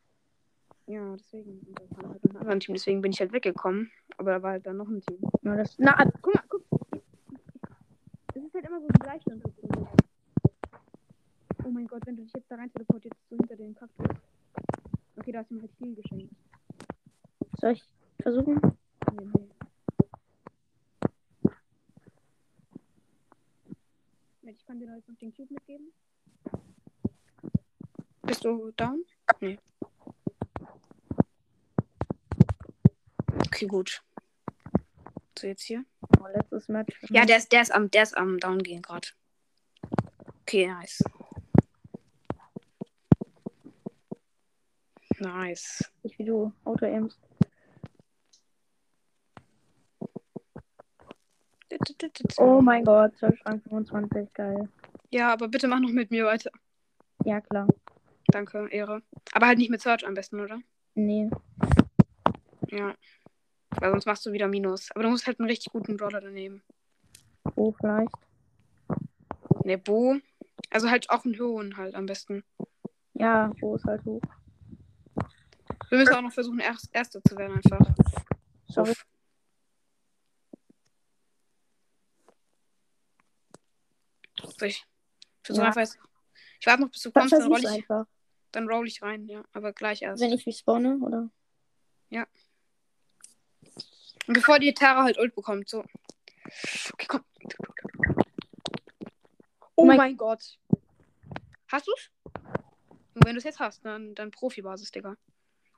Ja, deswegen. Halt ein anderes Team, deswegen bin ich halt weggekommen. Aber da war halt dann noch ein Team. Ja, das, na, Guck mal, guck. Es ist halt immer so die Gleichstand. Oh mein Gott, wenn du dich jetzt da rein teleportierst, so hinter den Kaktus. Okay, da hast du mir halt viel geschenkt. Soll ich versuchen? Nee, nee. Moment, Ich kann dir da jetzt noch den Cube mitgeben. Bist du down? Nee. Okay, gut. So, jetzt hier. Oh, letztes Match. Ja, der ist, der ist am, der ist am Down gehen gerade. Okay, nice. Nice. Nicht wie du. Auto aims. Oh mein Gott, Zollschrank 25, geil. Ja, aber bitte mach noch mit mir weiter. Ja, klar. Danke, Ehre. Aber halt nicht mit Search am besten, oder? Nee. Ja. Weil sonst machst du wieder Minus. Aber du musst halt einen richtig guten Brawler daneben. Wo vielleicht? Ne, Bo. Also halt auch einen hohen halt am besten. Ja, wo ist halt hoch. Wir müssen auch noch versuchen, erst, Erster zu werden einfach. Sorry. Uff. Ich versuche Ja. einfach jetzt. Ich warte noch, bis du kommst, dann roll ich, einfach. dann roll ich rein, ja. Aber gleich erst. Wenn ich respawne, oder? Und bevor die Tara halt Ult bekommt, so. Okay, komm. Oh mein- mein, Gott. Hast du's? Und wenn du es jetzt hast, dann, dann Profibasis, Digga.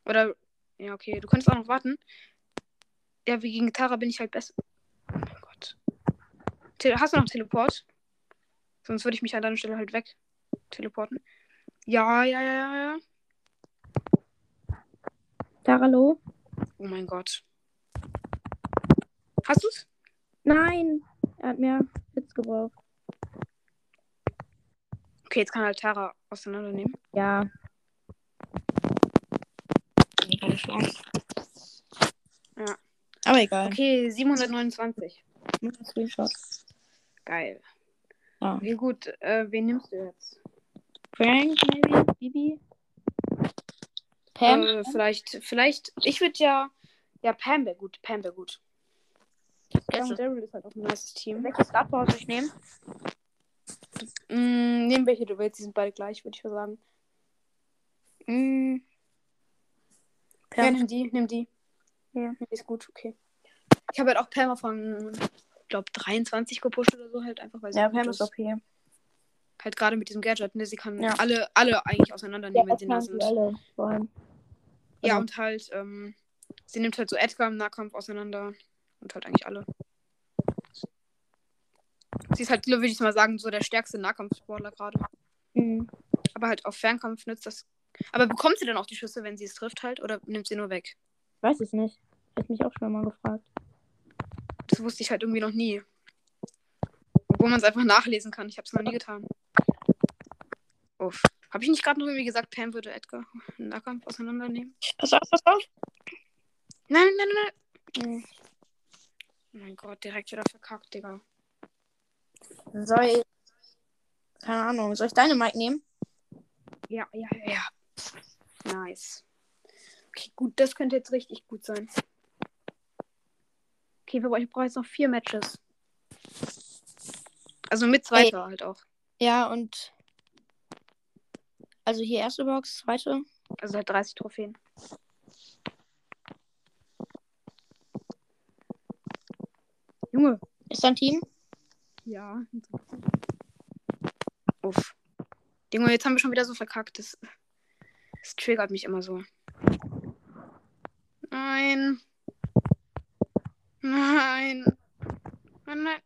Oder, ja, okay, du könntest auch noch warten. Ja, wie gegen Tara bin ich halt besser. Oh mein Gott. Te hast du noch Teleport? Sonst würde ich mich an deiner Stelle halt weg teleporten. Ja, ja, ja, ja, ja. Taralo? Oh mein Gott. Hast du's? Nein! Er hat mehr Hits gebraucht. Okay, jetzt kann halt Tara auseinandernehmen. Ja. Keine Chance. Aber egal. Okay, 729. Okay. Screenshot. Geil. Ah. Okay, gut. Äh, wen nimmst du jetzt? Frank, maybe? Bibi? Pam? Äh, vielleicht, vielleicht. Ich würde ja. Ja, Pam wäre gut. Pam wäre gut. Und Daryl ist halt auch ein nice Team. Welches Startpower soll ich nehmen? Mm, nehmen welche du willst. Die sind beide gleich, würde ich sagen. Mm. Ja, nimm die, nimm die. Ja. Die ist gut, okay. Ich habe halt auch Pam von, ich glaube, 23 gepusht oder so, halt einfach, weil sie Ja, Pam ist okay. Halt gerade mit diesem Gadget, ne? Sie kann Ja. alle, alle eigentlich auseinandernehmen, wenn sie nah das sind. Duelle, vor allem. Ja, Also- und halt, ähm, sie nimmt halt so Edgar im Nahkampf auseinander. Und halt eigentlich alle. Sie ist halt, würde ich mal sagen, so der stärkste Nahkampfsportler gerade. Mhm. Aber halt auf Fernkampf nützt das. Aber bekommt sie dann auch die Schüsse, wenn sie es trifft halt? Oder nimmt sie nur weg? Ich weiß es nicht. Hätte mich auch schon mal gefragt. Das wusste ich halt irgendwie noch nie. Obwohl man es einfach nachlesen kann. Ich habe es noch nie getan. Uff. Habe ich nicht gerade noch irgendwie gesagt, Pam würde Edgar im Nahkampf auseinandernehmen? Pass auf, pass auf. Nein, nein, nein, nein. Oh mein Gott, direkt wieder verkackt, Digga. Soll ich. Keine Ahnung. Soll ich deine Mic nehmen? Ja, ja, ja, ja. Nice. Okay, gut, das könnte jetzt richtig gut sein. Okay, wir- ich brauche jetzt noch vier Matches. Also mit zweiter halt auch. Ja, und. Also hier erste Box, zweite. Also halt 30 Trophäen. Junge. Ist dein Team? Ja. Uff. Junge, jetzt haben wir schon wieder so verkackt. Das, das triggert mich immer so. Nein. Nein. Nein, nein.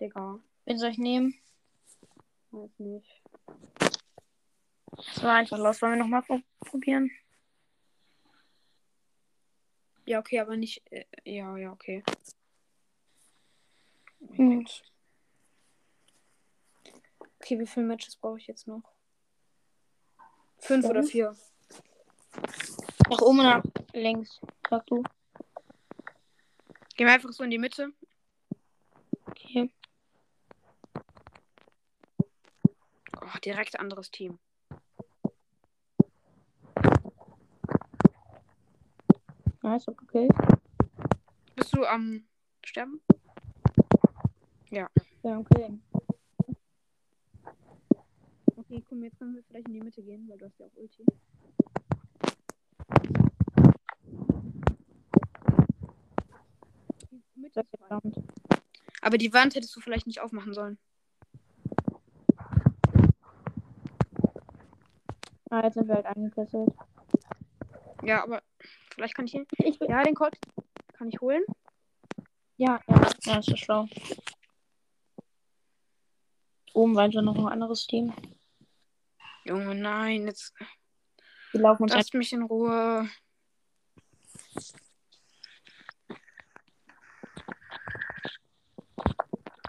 Digga. Wen soll ich nehmen? Weiß nicht. Das war einfach los. Wollen wir nochmal probieren? Ja, okay, aber nicht. Äh, ja, ja, okay. Gott. Okay, wie viele Matches brauche ich jetzt noch? Fünf oder Fünf? vier? Nach oben oder nach links? Sag du. Gehen wir einfach so in die Mitte. Okay. Oh, direkt anderes Team. Nice, okay. Bist du am sterben? Ja, okay. Okay, komm, jetzt können wir vielleicht in die Mitte gehen, weil du hast ja auch Ulti. Die Mitte ist frei. Verdammt. Aber die Wand hättest du vielleicht nicht aufmachen sollen. Ah, jetzt sind wir halt eingekesselt. Ja, aber vielleicht kann ich ihn. Ich Ja, den Colt kann ich holen. ja, ja, ja, das ist schlau. Oben war schon noch ein anderes Team. Junge, nein, jetzt Die laufen uns lasst mich in Ruhe.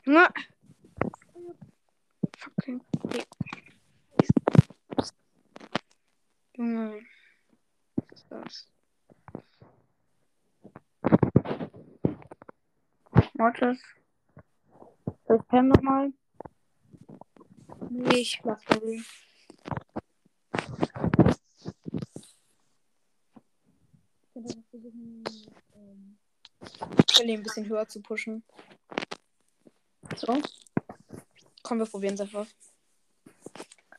Junge. Fucking. Junge. Was ist das? Mortis. Soll ich Pam nochmal? Nee, ich lass Barry. Ich will ihn ein bisschen höher zu pushen. So. Komm, wir probieren es einfach.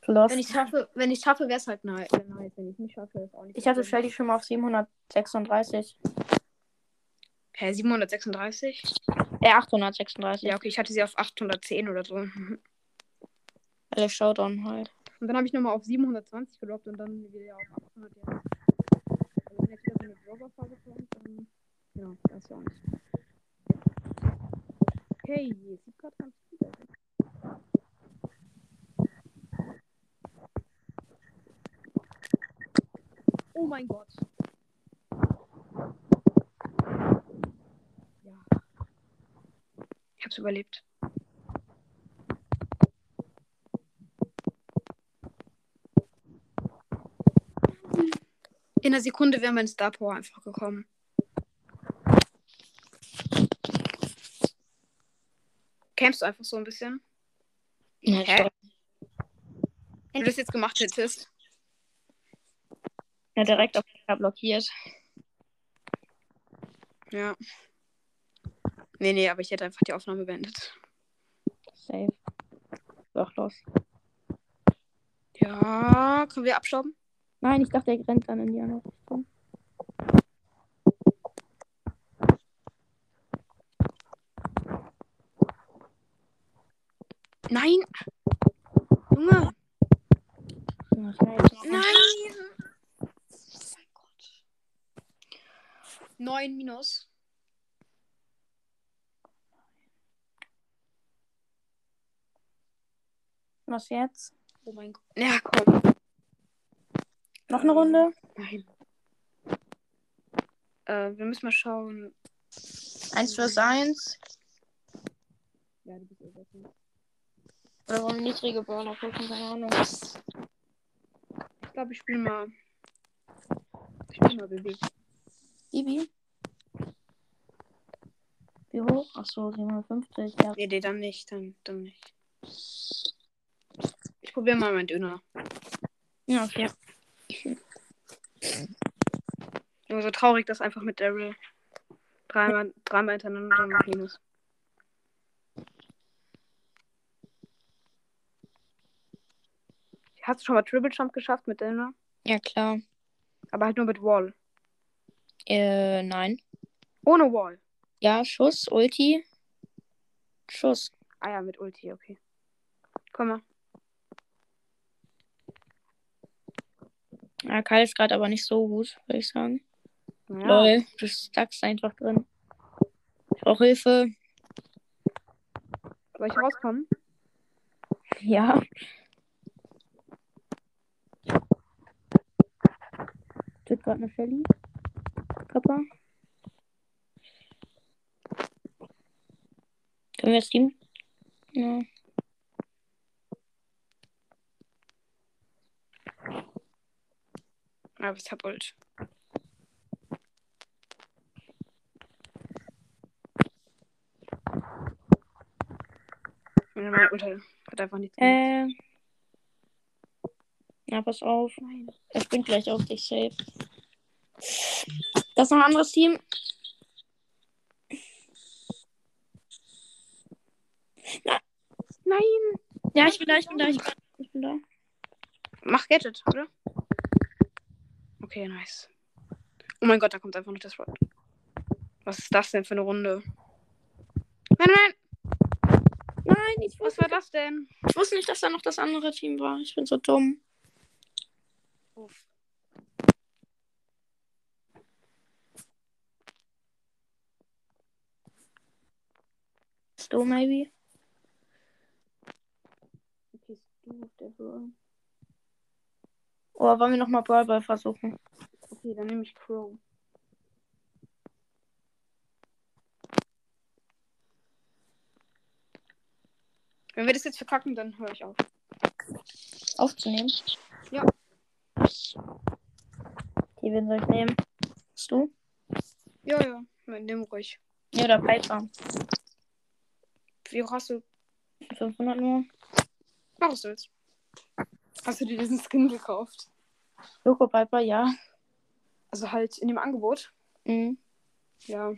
Lost. Wenn ich schaffe, wenn ich schaffe, wäre es halt nice. Wenn ich nicht schaffe, ist auch nicht. Ich hatte. Shelly schon mal auf 736. Hä, 736? Äh, 836. Ja, okay, ich hatte sie auf 810 oder so. Und Alle Showdown halt. dann habe ich nochmal auf 720 gedroppt und dann wieder auf 800 jetzt. Dropper-Phase kommt, dann. Ja, auch nicht. Okay, sieht gerade ganz gut aus. Oh mein Gott. Ja. Ich hab's überlebt. In einer Sekunde wäre mein Star Power einfach gekommen. Campst du einfach so ein bisschen? Ja, Hä? Wenn du das jetzt gemacht hättest. ja direkt auf blockiert. Ja. Nee, nee, aber ich hätte einfach die Aufnahme beendet. Safe. Doch, los. Ja, können wir abstauben? Nein, ich dachte, er rennt dann in die andere Richtung. Nein! Junge! Nein! Mein Gott. 9 minus. Was jetzt? Oh mein Gott. Ja, komm. Noch eine Runde? Nein. Äh, wir müssen mal schauen. Eins fürs Eins. Ja, du bist eh besser. Oder wollen wir niedrige Burner gucken? Keine Ahnung. Ich glaube, ich spiele mal. Ich spiele mal bewegt. Bibi? Wie hoch? Achso, 750. Ja. Nee, nee, dann nicht. Dann, dann nicht. Ich probiere mal meinen Döner. Ja, okay. Nur so traurig, dass einfach mit Daryl dreimal, dreimal hintereinander noch minus. Hast du schon mal Triple Jump geschafft mit Döner? Ja, klar. Aber halt nur mit Wall. Äh, nein. Ohne Wall. Ja, Schuss, Ulti. Schuss. Ah ja, mit Ulti, okay. Komm mal. Ja, Kyle ist gerade aber nicht so gut, würde ich sagen. Ja. Lol, du stackst einfach drin. Ich brauche Hilfe. Soll ich rauskommen? Ja. Tut gerade eine Shelly. Kappa. Können wir das Team? Ja. Aber ich hab Ult. Meine Ult hat einfach nichts gemacht. Äh. Na, pass auf. Ich bringt gleich auf dich safe. Das ist noch ein anderes Team. Na, nein! Ja, ich bin da, ich bin da, ich bin da. Mach Gadget, oder? Okay, nice. Oh mein Gott, da kommt einfach noch das Wort. Was ist das denn für eine Runde? Nein, nein, Nein, ich was wusste, war das denn? ich wusste nicht, dass da noch das andere Team war. Ich bin so dumm. Du, maybe? Okay, du auf der Bro. Oder wollen wir nochmal Brawl Ball versuchen? Okay, dann nehme ich Crow. Wenn wir das jetzt verkacken, dann höre ich auf. Aufzunehmen? Ja. Die wen soll ich nehmen? Bist du? Ja, ja, nimm ruhig. Ja, oder Piper. Wie hoch hast du? 500 nur. Mach du willst. Hast du dir diesen Skin gekauft? Loco Piper, ja. Also halt in dem Angebot? Mhm. Ja.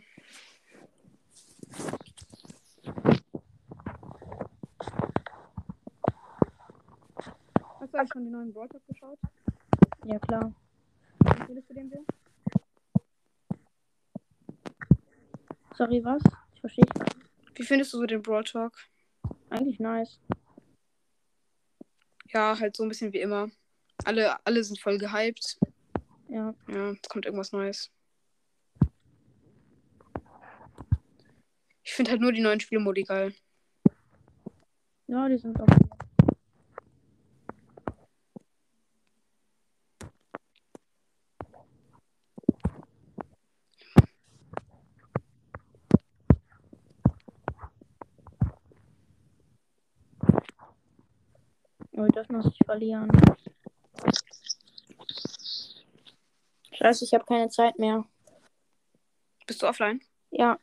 Hast du eigentlich schon die neuen Brawl Talk geschaut? Ja, klar. Wie findest du den so? Sorry, was? Ich verstehe. Wie findest du so den Brawl Talk? Eigentlich nice. Ja, halt so ein bisschen wie immer. Alle, alle sind voll gehypt. Ja. Ja, es kommt irgendwas Neues. Ich finde halt nur die neuen Spielmodi geil. Ja, die sind auch. Das muss ich verlieren. Scheiße, ich habe keine Zeit mehr. Bist du offline? Ja,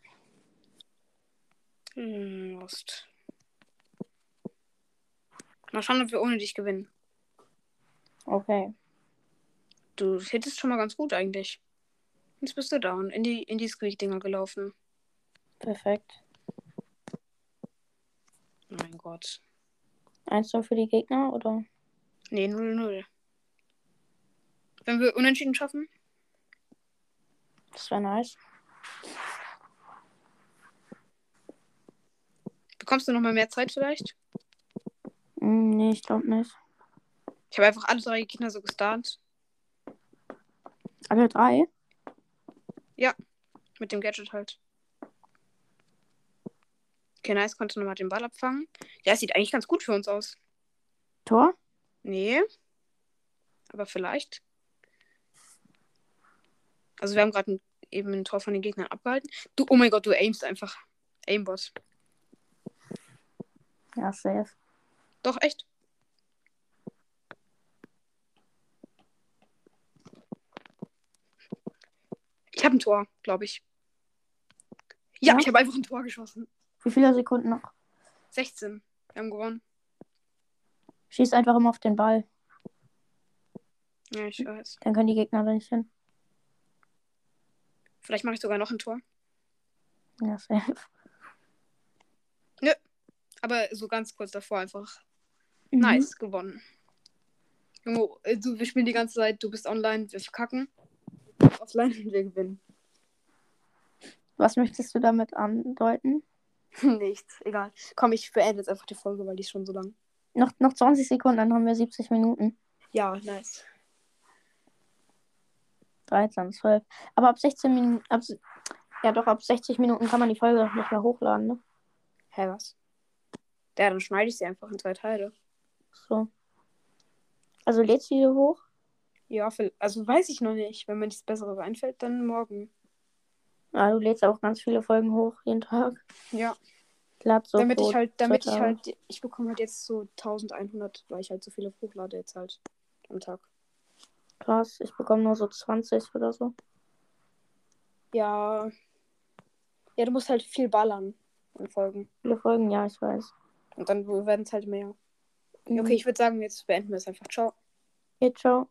Hm, Lost. Mal schauen, ob wir ohne dich gewinnen. okay. Du hittest schon mal ganz gut eigentlich. Jetzt bist du down. In die, in die Squeak-Dinger gelaufen. Perfekt. Mein Gott. Eins nur für die Gegner oder? Nee, 0-0. Wenn wir unentschieden schaffen? Das wäre nice. Bekommst du noch mal mehr Zeit vielleicht? Hm, nee, ich glaube nicht. Ich habe einfach alle drei Gegner so gestartet. Alle drei? Mit dem Gadget halt. Okay, nice, konnte nochmal den Ball abfangen. Ja, es sieht eigentlich ganz gut für uns aus. Tor? Nee. Aber vielleicht. Also wir haben gerade eben ein Tor von den Gegnern abgehalten. Du, oh mein Gott, du aimst einfach. Aimbot. Ja, safe. Doch, echt. Ich habe ein Tor, glaube ich. Ja, Ja? ich habe einfach ein Tor geschossen. Wie viele Sekunden noch? 16. Wir haben gewonnen. Schieß einfach immer auf den Ball. Ja, ich weiß. Dann können die Gegner da nicht hin. Vielleicht mache ich sogar noch ein Tor. Ja, safe. Aber so ganz kurz davor einfach. Mhm. Nice, gewonnen. Junge, äh, du, wir spielen die ganze Zeit, du bist online, wir verkacken. Offline und wir gewinnen. Was möchtest du damit andeuten? Nichts, egal. Komm, ich beende jetzt einfach die Folge, weil die ist schon so lang. Noch, noch 20 Sekunden, dann haben wir 70 Minuten. Ja, nice. 13, 12. Aber ab 16 Minuten. Ab, ja, doch, ab 60 Minuten kann man die Folge nicht mehr hochladen, ne? Hä, was? Ja, dann schneide ich sie einfach in zwei Teile. So. Also lädst du die hoch? Ja, für, also weiß ich noch nicht. Wenn mir nichts Besseres einfällt, dann morgen. Ja, du lädst auch ganz viele Folgen hoch jeden Tag. Ja, Lad so damit ich halt, damit ich halt, ich bekomme halt jetzt so 1100, weil ich halt so viele hochlade jetzt halt am Tag. Krass, ich bekomme nur so 20 oder so. Ja. Ja, du musst halt viel ballern an Folgen. Viele Folgen, ja, ich weiß. Und dann werden es halt mehr. Mhm. Okay, ich würde sagen, jetzt beenden wir es einfach. Ciao. Okay, ciao.